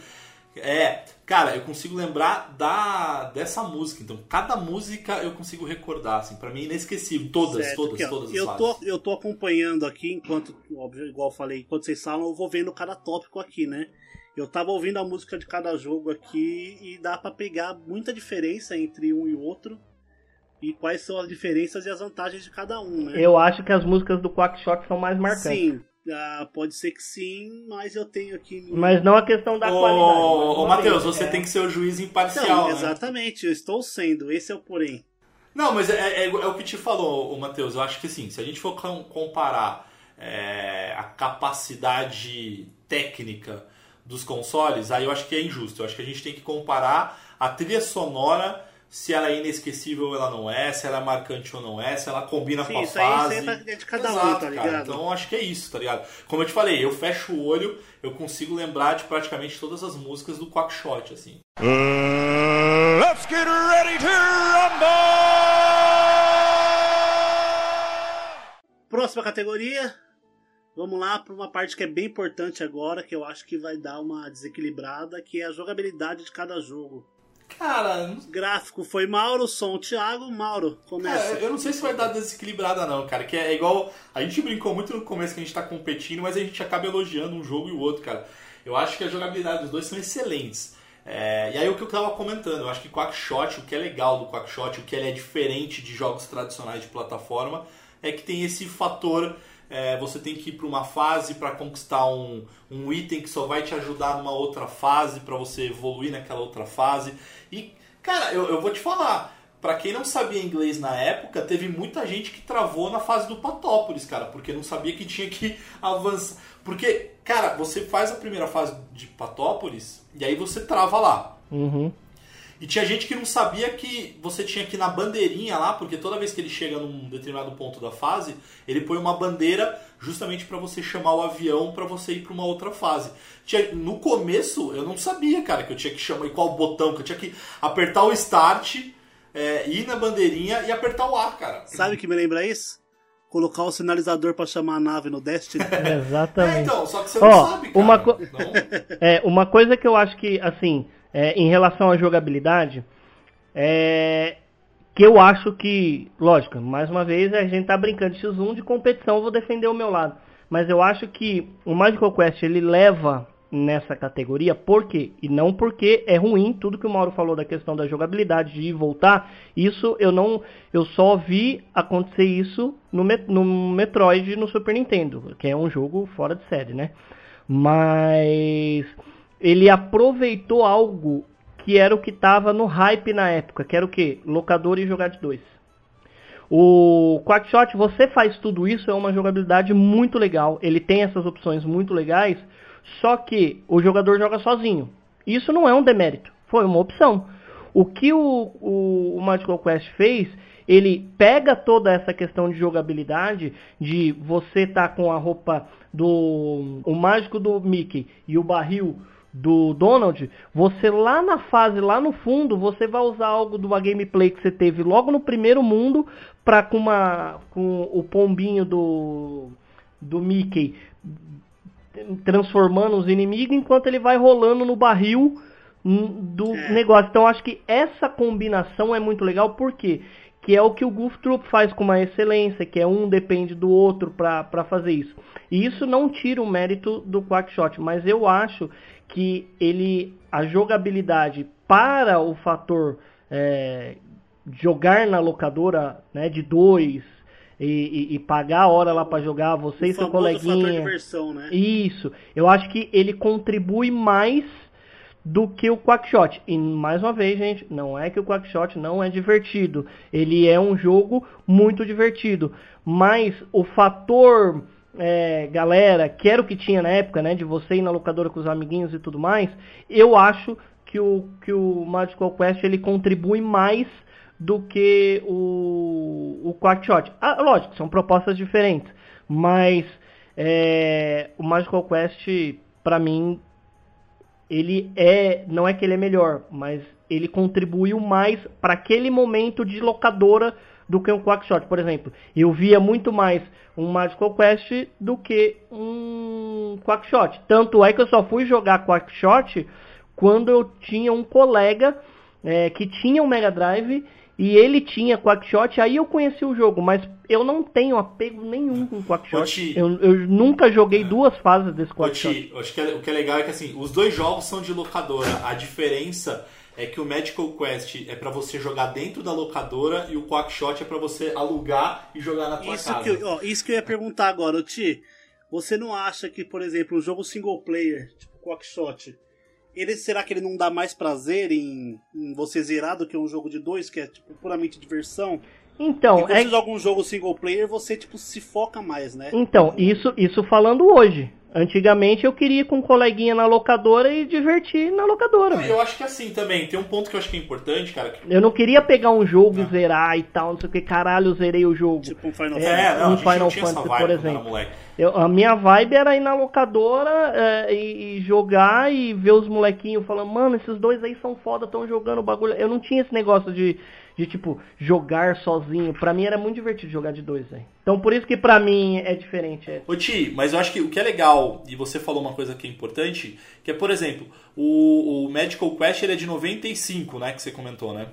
É, cara, eu consigo lembrar da dessa música. Então, cada música eu consigo recordar, assim, para mim é inesquecível. Todas, certo, todas, todas eu tô, eu tô acompanhando aqui enquanto, óbvio, igual eu falei, enquanto vocês falam, eu vou vendo cada tópico aqui, né? Eu tava ouvindo a música de cada jogo aqui e dá para pegar muita diferença entre um e outro. E quais são as diferenças e as vantagens de cada um, né? Eu acho que as músicas do Quackshot são mais marcantes. Sim, ah, pode ser que sim, mas eu tenho aqui. Mas não a questão da ô, qualidade. Ô, Matheus, você é... tem que ser o juiz imparcial. Não, né? Exatamente, eu estou sendo, esse é o porém. Não, mas é, é, é o que te falou, Matheus. Eu acho que sim, se a gente for comparar é, a capacidade técnica dos consoles, aí eu acho que é injusto. Eu acho que a gente tem que comparar a trilha sonora, se ela é inesquecível ou ela não é, se ela é marcante ou não é, se ela combina Sim, com a isso fase. Aí é de cada Exato, um, tá ligado? Cara. Então acho que é isso, tá ligado? Como eu te falei, eu fecho o olho, eu consigo lembrar de praticamente todas as músicas do Quackshot, assim. Uh, let's get ready to rumble! Próxima categoria, Vamos lá para uma parte que é bem importante agora, que eu acho que vai dar uma desequilibrada, que é a jogabilidade de cada jogo. Cara, gráfico foi Mauro, som Thiago, Mauro, começa. É, eu não sei se vai dar desequilibrada não, cara, que é igual, a gente brincou muito no começo que a gente tá competindo, mas a gente acaba elogiando um jogo e o outro, cara. Eu acho que a jogabilidade dos dois são excelentes. É, e aí o que eu tava comentando, eu acho que Quackshot, o que é legal do Quackshot, o que ele é diferente de jogos tradicionais de plataforma, é que tem esse fator é, você tem que ir para uma fase para conquistar um, um item que só vai te ajudar numa outra fase, para você evoluir naquela outra fase. E, cara, eu, eu vou te falar, para quem não sabia inglês na época, teve muita gente que travou na fase do Patópolis, cara, porque não sabia que tinha que avançar. Porque, cara, você faz a primeira fase de Patópolis e aí você trava lá. Uhum. E tinha gente que não sabia que você tinha que ir na bandeirinha lá, porque toda vez que ele chega num determinado ponto da fase, ele põe uma bandeira justamente para você chamar o avião para você ir para uma outra fase. Tinha, no começo eu não sabia, cara, que eu tinha que chamar e qual botão, que eu tinha que apertar o start, é, ir na bandeirinha e apertar o A, cara. Sabe o que me lembra isso? Colocar o sinalizador para chamar a nave no Destiny. Exatamente. É, então, só que você oh, não sabe, cara. Uma, co é, uma coisa que eu acho que, assim, é, em relação à jogabilidade, é, que eu acho que, lógico, mais uma vez a gente tá brincando de X1 de competição, vou defender o meu lado. Mas eu acho que o Magical Quest ele leva nessa categoria, por quê? E não porque é ruim, tudo que o Mauro falou da questão da jogabilidade, de ir e voltar, isso eu não, eu só vi acontecer isso no, no Metroid no Super Nintendo, que é um jogo fora de série, né? Mas ele aproveitou algo que era o que estava no hype na época, que era o que? Locador e jogar de dois. O Quackshot, você faz tudo isso, é uma jogabilidade muito legal. Ele tem essas opções muito legais, só que o jogador joga sozinho. Isso não é um demérito, foi uma opção. O que o, o, o Magical Quest fez, ele pega toda essa questão de jogabilidade, de você tá com a roupa do o mágico do Mickey e o barril do Donald, você lá na fase, lá no fundo, você vai usar algo de uma gameplay que você teve logo no primeiro mundo para com uma com o pombinho do do Mickey transformando os inimigos enquanto ele vai rolando no barril do é. negócio. Então acho que essa combinação é muito legal porque que é o que o Goof Troop faz com uma excelência, que é um depende do outro para fazer isso. E isso não tira o mérito do Quackshot, mas eu acho que ele a jogabilidade para o fator é, jogar na locadora né, de dois e, e, e, pagar a hora lá para jogar você o e seu coleguinha. diversão, né? isso. Eu acho que ele contribui mais do que o Quackshot. E mais uma vez gente não é que o Quackshot não é divertido. Ele é um jogo muito divertido. Mas o fator é, galera, que era o que tinha na época, né, de você ir na locadora com os amiguinhos e tudo mais, eu acho que o, que o Magical Quest ele contribui mais do que o, o Quackshot. Ah, lógico, são propostas diferentes, mas é, o Magical Quest, para mim, ele é, não é que ele é melhor, mas ele contribuiu mais para aquele momento de locadora do que um Quackshot, por exemplo. Eu via muito mais um Magical Quest do que um Quackshot. Tanto é que eu só fui jogar Quackshot quando eu tinha um colega é, que tinha um Mega Drive e ele tinha Quackshot, aí eu conheci o jogo, mas eu não tenho apego nenhum com Quackshot. Eu, eu nunca joguei duas fases desse Quackshot. acho que é, o que é legal é que assim, os dois jogos são de locadora. A diferença é que o Magical Quest é para você jogar dentro da locadora e o Quackshot é para você alugar e jogar na tua isso casa. Que eu, ó, isso que eu ia perguntar agora, Ti. Você não acha que, por exemplo, um jogo single player, tipo Quackshot, ele será que ele não dá mais prazer em, em você zerar do que um jogo de dois, que é tipo puramente diversão? Então, quando é... você joga um jogo single player, você tipo se foca mais, né? Então, isso isso falando hoje. Antigamente eu queria ir com um coleguinha na locadora e divertir na locadora. Eu acho que assim também, tem um ponto que eu acho que é importante, cara. Que... Eu não queria pegar um jogo e zerar e tal, não sei o que, caralho, eu zerei o jogo. Tipo um Final é, Fantasy. Não, um Final Fantasy, por exemplo. Eu, a minha vibe era ir na locadora é, e, e, jogar e ver os molequinhos falando, mano, esses dois aí são foda, estão jogando bagulho. Eu não tinha esse negócio de de tipo jogar sozinho. Para mim era muito divertido jogar de dois, velho. Então por isso que para mim é diferente. É. Ô Ti, mas eu acho que o que é legal, e você falou uma coisa que é importante, que é, por exemplo, o, o Medical Quest ele é de 95, né, que você comentou, né?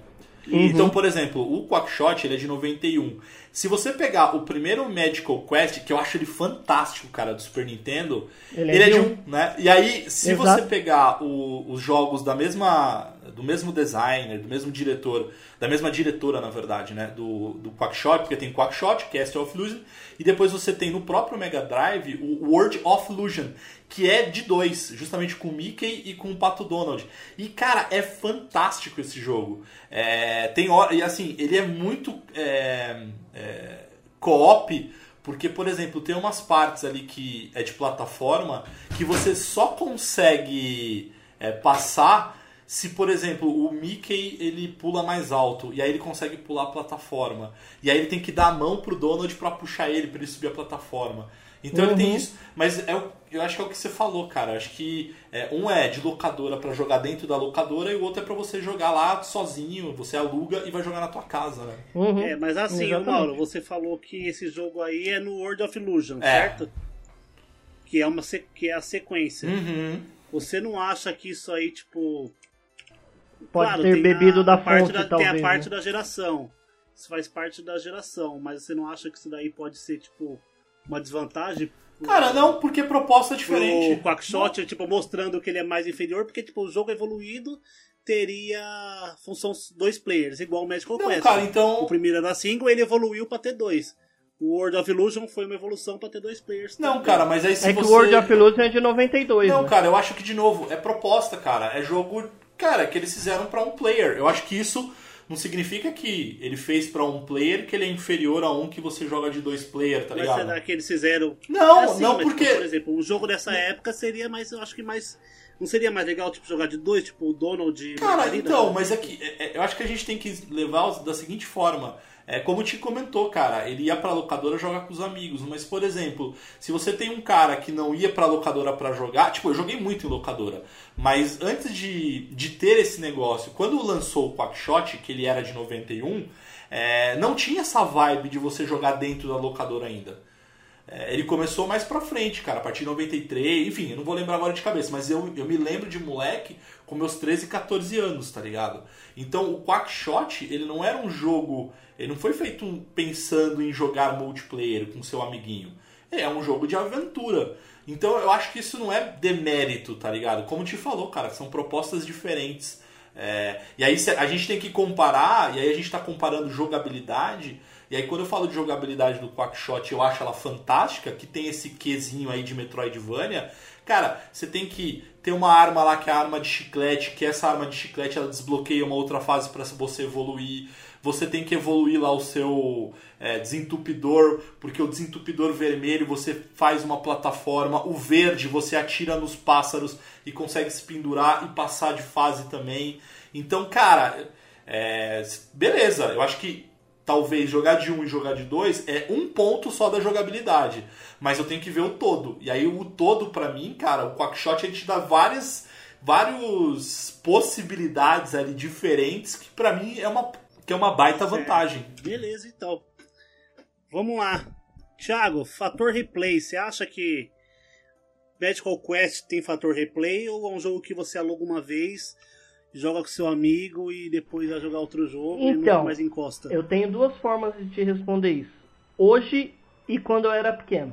Uhum. Então, por exemplo, o Quackshot ele é de 91. Se você pegar o primeiro Medical Quest, que eu acho ele fantástico, cara, do Super Nintendo, ele, é ele é, de um, né? E aí, se Exato. você pegar o, os jogos da mesma do mesmo designer, do mesmo diretor, da mesma diretora, na verdade, né? Do, do Quackshot, porque tem Quackshot, Castle of Illusion, e depois você tem no próprio Mega Drive o World of Illusion, que é de dois, justamente com o Mickey e com o Pato Donald. E, cara, é fantástico esse jogo. É, tem hora, e assim, ele é muito é, é, co-op, porque, por exemplo, tem umas partes ali que é de plataforma que você só consegue é, passar se, por exemplo, o Mickey ele pula mais alto e aí ele consegue pular a plataforma. E aí ele tem que dar a mão pro Donald para puxar ele para ele subir a plataforma. Então uhum. ele tem uhum. isso. Mas é o, eu acho que é o que você falou, cara. Eu acho que é, um é de locadora para jogar dentro da locadora e o outro é para você jogar lá sozinho. Você aluga e vai jogar na tua casa, né? Uhum. É, mas assim, Exatamente. Mauro, você falou que esse jogo aí é no World of Illusion, é. certo? Que é, uma, que é a sequência. Uhum. Você não acha que isso aí, tipo Pode claro, ter bebido a, da a fonte, da, talvez. Tem a parte né? da geração. Isso faz parte da geração, mas você não acha que isso daí pode ser, tipo, uma desvantagem? Cara, não, porque proposta é diferente. O Quackshot, tipo, mostrando que ele é mais inferior, porque, tipo, o jogo evoluído teria função dois players, igual o Magical não, Quest. Cara, então... O primeiro era single, ele evoluiu para ter dois. O World of Illusion foi uma evolução para ter dois players. Não, também. cara, mas aí se é você... que o World of Illusion é de 92, Não, né? cara, eu acho que, de novo, é proposta, cara. É jogo cara, que eles fizeram para um player. Eu acho que isso não significa que ele fez para um player que ele é inferior a um que você joga de dois player, tá ligado? Mas será que eles fizeram? Não, é assim, não, porque. Tipo, por exemplo, um jogo dessa época seria mais, eu acho que mais. Não seria mais legal tipo, jogar de dois, tipo o Donald Cara, Margarida, então, mas é que é, eu acho que a gente tem que levar da seguinte forma. É como te comentou, cara, ele ia pra locadora jogar com os amigos, mas por exemplo, se você tem um cara que não ia pra locadora para jogar, tipo, eu joguei muito em locadora, mas antes de, de ter esse negócio, quando lançou o Quackshot, que ele era de 91, é, não tinha essa vibe de você jogar dentro da locadora ainda. É, ele começou mais pra frente, cara, a partir de 93, enfim, eu não vou lembrar agora de cabeça, mas eu, eu me lembro de moleque com meus 13, 14 anos, tá ligado? Então o Quackshot, ele não era um jogo, ele não foi feito pensando em jogar multiplayer com seu amiguinho. É um jogo de aventura. Então eu acho que isso não é demérito, tá ligado? Como te falou, cara, são propostas diferentes. É, e aí a gente tem que comparar, e aí a gente está comparando jogabilidade e aí quando eu falo de jogabilidade do Quackshot, eu acho ela fantástica, que tem esse quesinho aí de Metroidvania. Cara, você tem que ter uma arma lá que é a arma de chiclete, que essa arma de chiclete ela desbloqueia uma outra fase para você evoluir. Você tem que evoluir lá o seu é, desentupidor, porque o desentupidor vermelho você faz uma plataforma, o verde você atira nos pássaros e consegue se pendurar e passar de fase também. Então, cara, É, beleza, eu acho que talvez jogar de um e jogar de dois é um ponto só da jogabilidade. Mas eu tenho que ver o todo. E aí o todo, para mim, cara, o Quackshot ele te dá várias, várias possibilidades ali diferentes que para mim é uma, que é uma baita vantagem. Beleza, então. Vamos lá. Thiago, fator replay. Você acha que Medical Quest tem fator replay ou é um jogo que você aluga uma vez, joga com seu amigo e depois vai jogar outro jogo e nunca Então, mais encosta? Eu tenho duas formas de te responder isso. Hoje e quando eu era pequeno.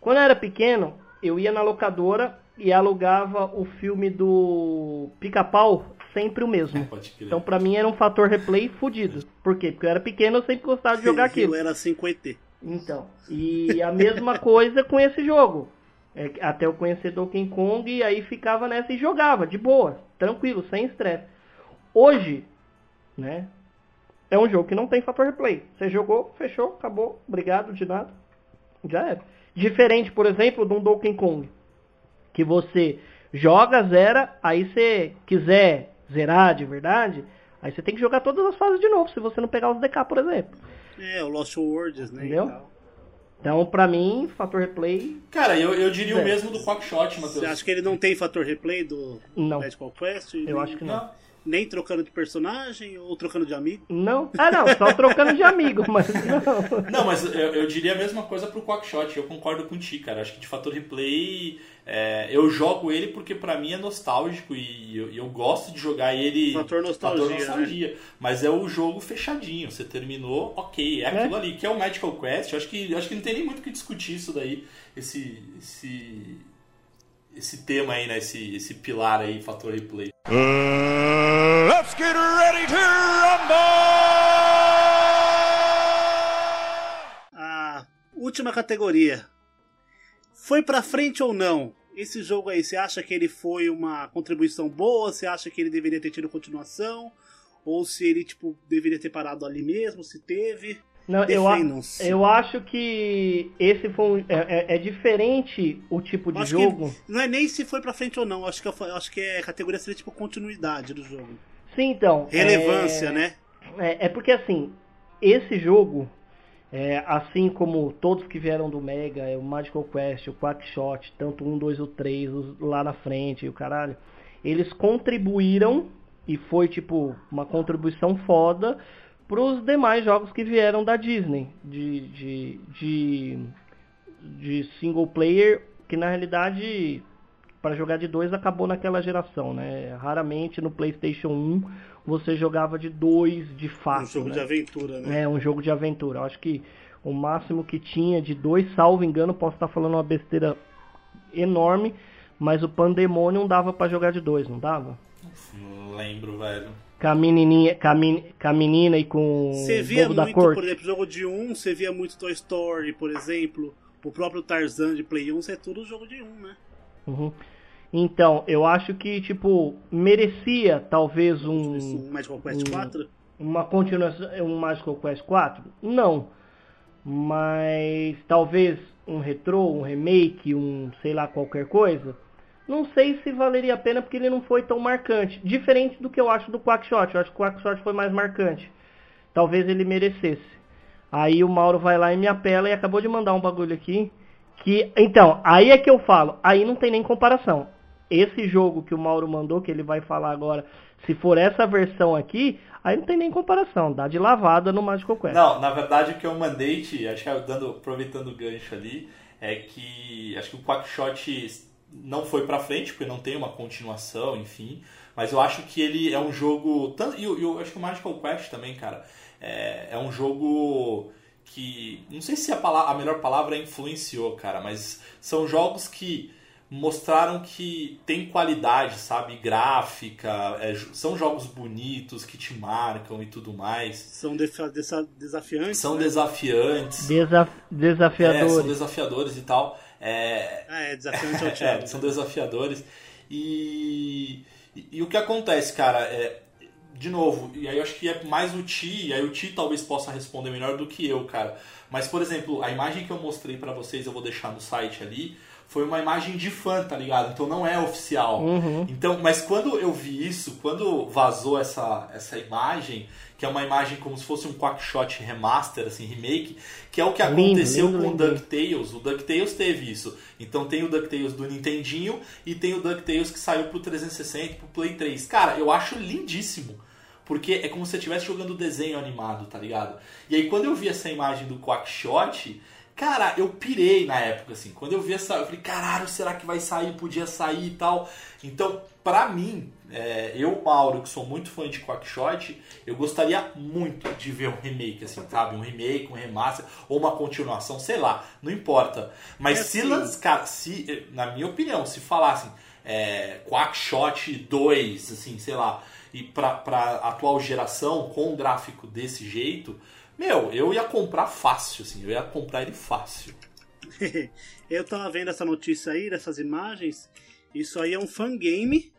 Quando eu era pequeno, eu ia na locadora e alugava o filme do Pica-Pau sempre o mesmo. Então pra mim era um fator replay fudido. Por quê? Porque eu era pequeno, eu sempre gostava de jogar aquilo. era 5ET. Então, e a mesma coisa com esse jogo. É, até eu conhecer Donkey Kong e aí ficava nessa e jogava, de boa, tranquilo, sem estresse. Hoje, né, é um jogo que não tem fator replay. Você jogou, fechou, acabou, obrigado, de nada, já era. Diferente, por exemplo, de um Donkey Kong, que você joga, zera, aí você quiser zerar de verdade, aí você tem que jogar todas as fases de novo, se você não pegar os DK, por exemplo. É, o Lost Worlds, né? Entendeu? Então, pra mim, fator replay, Cara, eu, eu diria o É. mesmo do Quackshot, Matheus. Você acha que ele não tem fator replay do Não. Medical Quest? eu Nem- acho que não. Nem trocando de personagem ou trocando de amigo? Não? Ah, não, só trocando de amigo, mas não. Não, mas eu, eu diria a mesma coisa pro Quackshot. Eu concordo contigo, cara. Acho que de fator replay, é, eu jogo ele porque pra mim é nostálgico e eu, eu gosto de jogar ele. Fator nostalgia, né? nostalgia. Mas é o jogo fechadinho. Você terminou, ok. É aquilo ali, que é o Magical Quest. Eu acho que, eu acho que não tem nem muito o que discutir isso daí. Esse. esse esse tema aí, né? Esse, esse pilar aí, fator replay. Uh, let's get ready to rumble! A última categoria. Foi pra frente ou não? Esse jogo aí, você acha que ele foi uma contribuição boa? Você acha que ele deveria ter tido continuação? Ou se ele, tipo, deveria ter parado ali mesmo, se teve? Não, eu, Defendam-se. eu acho que esse foi um, é, é- é diferente o tipo de jogo. não é nem se foi pra frente ou não. Acho que, eu acho que é, a categoria seria, tipo, continuidade do jogo. Sim, então. Relevância, é, né? É, é porque assim, esse jogo, é, assim como todos que vieram do Mega, é o Magical Quest, o Quackshot, tanto um, dois ou três, os lá na frente e o caralho, eles contribuíram e foi tipo uma contribuição foda pros demais jogos que vieram da Disney de, de, de, de single player que na realidade para jogar de dois acabou naquela geração, né? Raramente no PlayStation 1 você jogava de dois de Um fato. jogo né? de aventura, né? É um jogo de aventura. Eu acho que o máximo que tinha de dois, salvo engano, posso estar falando uma besteira enorme, mas o Pandemonium dava pra jogar de dois, não dava? Não lembro, velho. Com a menininha, com a, men- com a menina e com Você via muito, por exemplo, jogo de um, você via muito Toy Story, por exemplo. O próprio Tarzan de Play 1, isso é tudo jogo de um, né? Uhum. Então, eu acho que, tipo, merecia talvez um, um Magical Quest um- 4. uma continuação, um Magical Quest 4? Não. Mas talvez um retrô, um remake, um sei lá qualquer coisa. Não sei se valeria a pena porque ele não foi tão marcante. Diferente do que eu acho do Quackshot. Eu acho que o Quackshot foi mais marcante. Talvez ele merecesse. Aí o Mauro vai lá e me apela e acabou de mandar um bagulho aqui. Que, então, aí é que eu falo. Aí não tem nem comparação. Esse jogo que o Mauro mandou, que ele vai falar agora, se for essa versão aqui, aí não tem nem comparação. Dá de lavada no Magical Quest. Não, na verdade o que eu mandei, acho que dando, aproveitando o gancho ali, é que acho que o Quackshot não foi pra frente, porque não tem uma continuação, enfim. Mas eu acho que ele é um jogo. tanto- E eu, eu acho que o Magical Quest também, cara, é, é um jogo que. Não sei se a, palavra, a melhor palavra é influenciou, cara, mas são jogos que mostraram que tem qualidade, sabe? Gráfica, é, são jogos bonitos que te marcam e tudo mais. São defa- desa- desafiantes. São né? desafiantes. Desaf É, desafiadores. são desafiadores e tal. É, Ah, é, desafiante ao é, são desafiadores. E, e, e o que acontece, cara, é. De novo, e aí eu acho que é mais o Ti, e aí o Ti talvez possa responder melhor do que eu, cara. Mas, por exemplo, a imagem que eu mostrei pra vocês, eu vou deixar no site ali, foi uma imagem de fã, tá ligado? Então não é oficial. Uhum. Então, mas quando eu vi isso, quando vazou essa, essa imagem, que é uma imagem como se fosse um Quackshot remaster, assim, remake, que é o que Lindo, aconteceu lindo, com o lindo. DuckTales. O DuckTales teve isso. Então tem o DuckTales do Nintendinho e tem o DuckTales que saiu pro 360 pro Play 3. Cara, eu acho lindíssimo. Porque é como se você estivesse jogando desenho animado, tá ligado? E aí quando eu vi essa imagem do Quackshot, cara, eu pirei na época, assim. Quando eu vi essa, eu falei, caralho, será que vai sair? Podia sair e tal. Então, pra mim, é, eu, Mauro, que sou muito fã de Quackshot, eu gostaria muito de ver um remake, assim, sabe? Um remake, um remaster, ou uma continuação, sei lá, não importa. Mas É se assim. lançar, cara, se, na minha opinião, se falassem é, Quackshot 2, assim, sei lá, e pra, pra atual geração, com um gráfico desse jeito, meu, eu ia comprar fácil, assim, eu ia comprar ele fácil. eu tava vendo essa notícia aí, dessas imagens. Isso aí é um fangame.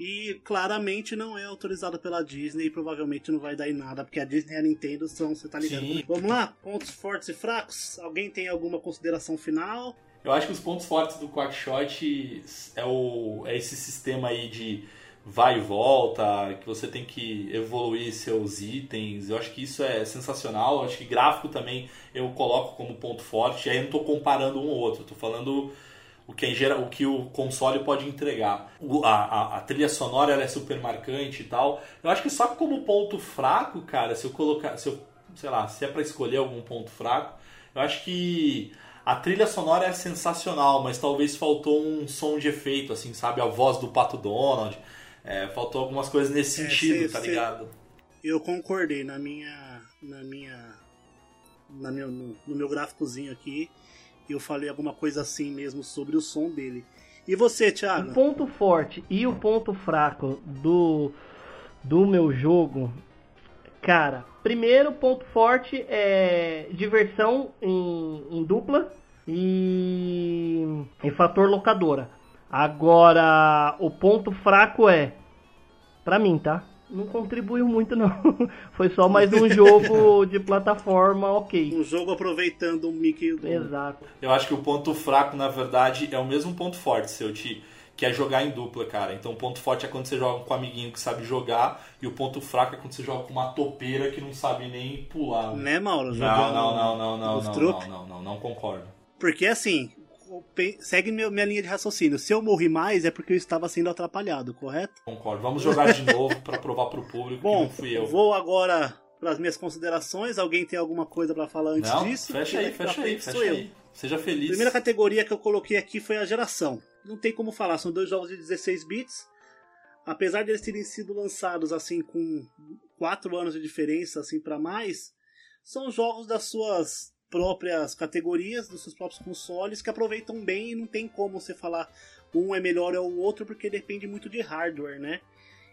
E claramente não é autorizado pela Disney e provavelmente não vai dar em nada, porque a Disney e a Nintendo são, você tá ligado? Sim. Vamos lá? Pontos fortes e fracos? Alguém tem alguma consideração final? Eu acho que os pontos fortes do Quackshot é, o, é esse sistema aí de vai e volta, que você tem que evoluir seus itens. Eu acho que isso é sensacional. Eu acho que gráfico também eu coloco como ponto forte. Aí eu não estou comparando um ou outro, estou falando o que, em geral, o que o console pode entregar. O- a, a, a trilha sonora é super marcante e tal. Eu acho que só como ponto fraco, cara, se eu colocar, se eu, sei lá, se é para escolher algum ponto fraco, eu acho que a trilha sonora é sensacional, mas talvez faltou um som de efeito, assim, sabe? A voz do Pato Donald. É, faltou algumas coisas nesse É, sentido, cê- tá cê- ligado? Eu concordei na minha. Na minha. Na meu, no, no meu gráficozinho aqui. Eu falei alguma coisa assim mesmo sobre o som dele. E você, O Thiago? ponto forte e o ponto fraco do, do meu jogo, cara, primeiro ponto forte é diversão em, em dupla e em fator locadora. Agora, o ponto fraco é, pra mim, tá? Não contribuiu muito não. Foi só mais um jogo de plataforma, ok. Um jogo aproveitando o Mickey do. Exato. Eu acho que o ponto fraco, na verdade, é o mesmo ponto forte, seu Ti, que é jogar em dupla, cara. Então o ponto forte é quando você joga com um amiguinho que sabe jogar, e o ponto fraco é quando você joga com uma topeira que não sabe nem pular. Né, Mauro? Não, não, não, não, não, não, trupe? não, não, não, não concordo. Porque assim, segue minha linha de raciocínio. Se eu morri mais é porque eu estava sendo atrapalhado, correto? Concordo. Vamos jogar de novo pra provar pro público que Bom, não fui eu. vou agora para as minhas considerações. Alguém tem alguma coisa para falar antes Não, disso? fecha aí, fecha aí, fecha eu. aí. Seja feliz. A primeira categoria que eu coloquei aqui foi a geração. Não tem como falar, são dois jogos de 16 bits. Apesar de eles terem sido lançados assim com 4 anos de diferença assim para mais, são jogos das suas próprias categorias, dos seus próprios consoles que aproveitam bem e não tem como você falar um é melhor ou o outro porque depende muito de hardware, né?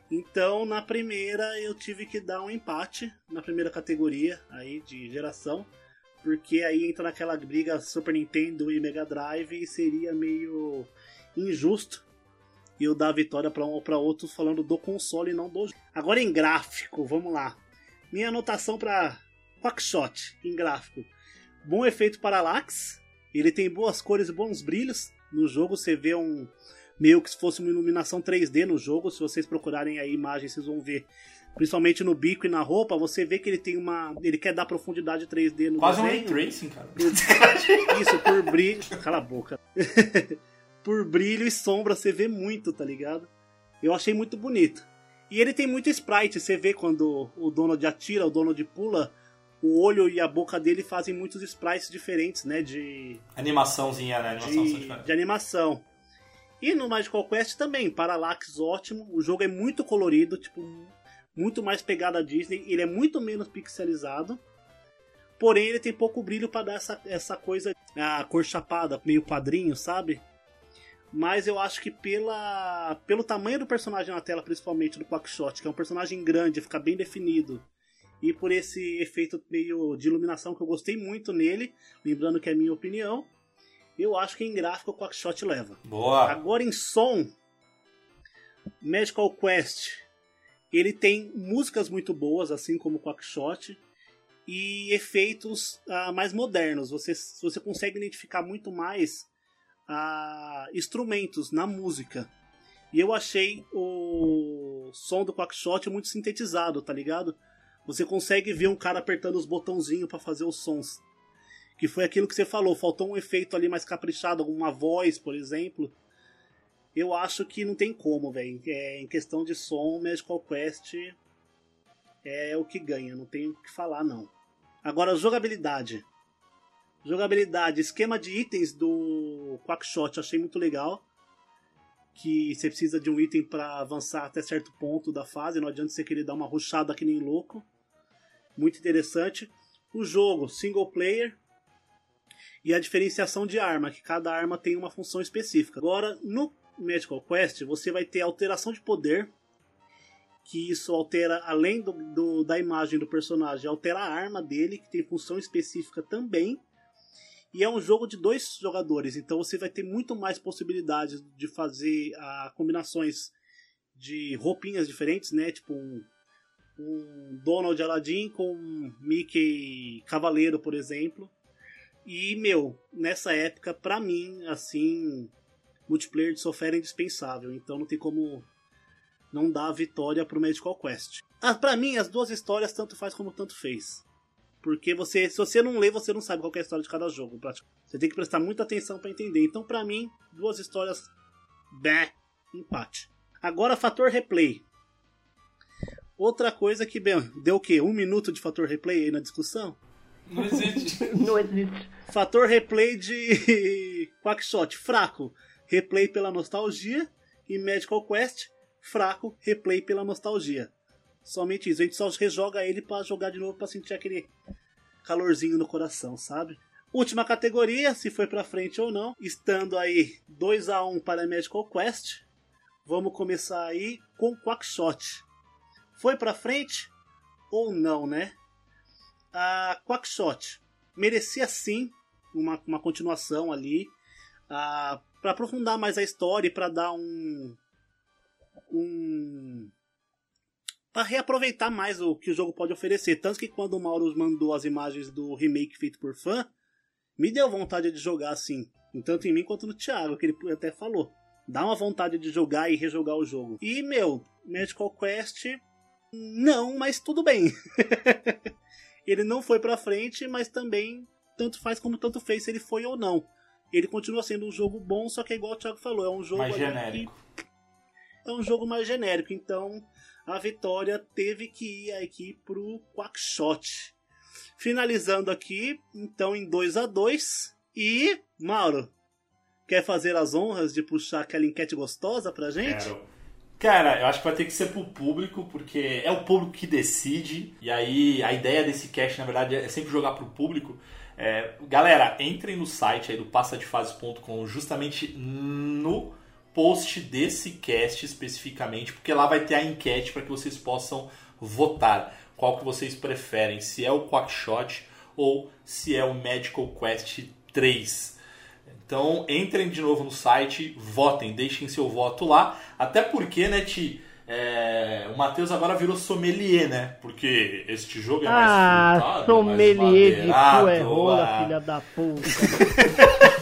Então, na primeira eu tive que dar um empate na primeira categoria aí de geração porque aí entra naquela briga Super Nintendo e Mega Drive e seria meio injusto eu dar a vitória para um ou para outro falando do console e não do jogo. Agora em gráfico, vamos lá. Minha anotação para Quackshot em gráfico. Bom efeito parallax, ele tem boas cores e bons brilhos. No jogo você vê um meio que se fosse uma iluminação 3D no jogo, se vocês procurarem a imagem vocês vão ver principalmente no bico e na roupa, você vê que ele tem uma. Ele quer dar profundidade 3D no Quase um ray desenho. tracing, cara. Isso, por brilho. Cala a boca. por brilho e sombra você vê muito, tá ligado? Eu achei muito bonito. E ele tem muito sprite, você vê quando o Donald atira, o Donald pula, o olho e a boca dele fazem muitos sprites diferentes, né? De, Animaçãozinha, né? Animação de, de animação. E no Magical Quest também, Parallax ótimo. O jogo é muito colorido, tipo, muito mais pegada Disney. Ele é muito menos pixelizado. Porém, ele tem pouco brilho para dar essa, essa coisa, a cor chapada, meio quadrinho, sabe? Mas eu acho que pela, pelo tamanho do personagem na tela, principalmente do Quackshot, que é um personagem grande, fica bem definido, e por esse efeito meio de iluminação que eu gostei muito nele, lembrando que é minha opinião, eu acho que em gráfico o Quackshot leva. Boa. Agora em som, Magical Quest, ele tem músicas muito boas, assim como o Quackshot, e efeitos ah, mais modernos. Você, você consegue identificar muito mais a instrumentos na música. E eu achei o som do Quackshot muito sintetizado, tá ligado? Você consegue ver um cara apertando os botãozinhos para fazer os sons. Que foi aquilo que você falou, faltou um efeito ali mais caprichado, uma voz, por exemplo. Eu acho que não tem como, velho. É, em questão de som, Magical Quest é o que ganha, não tem o que falar não. Agora, jogabilidade. Jogabilidade, esquema de itens do Quackshot achei muito legal. Que você precisa de um item para avançar até certo ponto da fase, não adianta você querer dar uma rushada que nem louco. Muito interessante. O jogo, single player. E a diferenciação de arma, que cada arma tem uma função específica. Agora, no Magical Quest, você vai ter alteração de poder, que isso altera, além do, do, da imagem do personagem, altera a arma dele, que tem função específica também. E é um jogo de dois jogadores, então você vai ter muito mais possibilidades de fazer ah, combinações de roupinhas diferentes, né? Tipo um Donald Aladdin com Mickey Cavaleiro, por exemplo. E, meu, nessa época, pra mim, assim, multiplayer de software é indispensável, então não tem como não dar a vitória pro Magical Quest. Ah, pra mim, as duas histórias tanto faz como tanto fez. Porque você, se você não lê, você não sabe qual é a história de cada jogo. Você tem que prestar muita atenção para entender. Então, para mim, duas histórias, bé, empate. Agora, fator replay. Outra coisa que, bem, deu o quê? Um minuto de fator replay aí na discussão? Não existe. não existe. Fator replay de Quackshot, fraco. Replay pela nostalgia. E Magical Quest, fraco. Replay pela nostalgia. Somente isso. A gente só rejoga ele para jogar de novo para sentir aquele calorzinho no coração, sabe? Última categoria, se foi para frente ou não, estando aí 2 a 1 para Magical Quest. Vamos começar aí com Quackshot. Foi para frente ou não, né? A Quackshot merecia sim uma, uma continuação ali, para aprofundar mais a história e para dar um um para reaproveitar mais o que o jogo pode oferecer. Tanto que quando o Mauro mandou as imagens do remake feito por fã, me deu vontade de jogar assim. Tanto em mim quanto no Thiago, que ele até falou. Dá uma vontade de jogar e rejogar o jogo. E, meu, Magical Quest, não, mas tudo bem. ele não foi pra frente, mas também tanto faz como tanto fez se ele foi ou não. Ele continua sendo um jogo bom, só que é igual o Thiago falou, é um jogo mais genérico. Que... É um jogo mais genérico, então a vitória teve que ir aqui pro Quackshot. Finalizando aqui, então em 2 a 2 E, Mauro, quer fazer as honras de puxar aquela enquete gostosa pra gente? Quero. Cara, eu acho que vai ter que ser pro público, porque é o público que decide. E aí a ideia desse cast, na verdade, é sempre jogar pro público. É, galera, entrem no site aí do passadefases.com justamente no post desse cast especificamente, porque lá vai ter a enquete para que vocês possam votar qual que vocês preferem, se é o Quackshot ou se é o Magical Quest 3. Então entrem de novo no site, votem, deixem seu voto lá, até porque, né, Ti, é, o Matheus agora virou sommelier, né? Porque este jogo é mais ah, frutado, sommelier mais de cu é rola, filha da puta.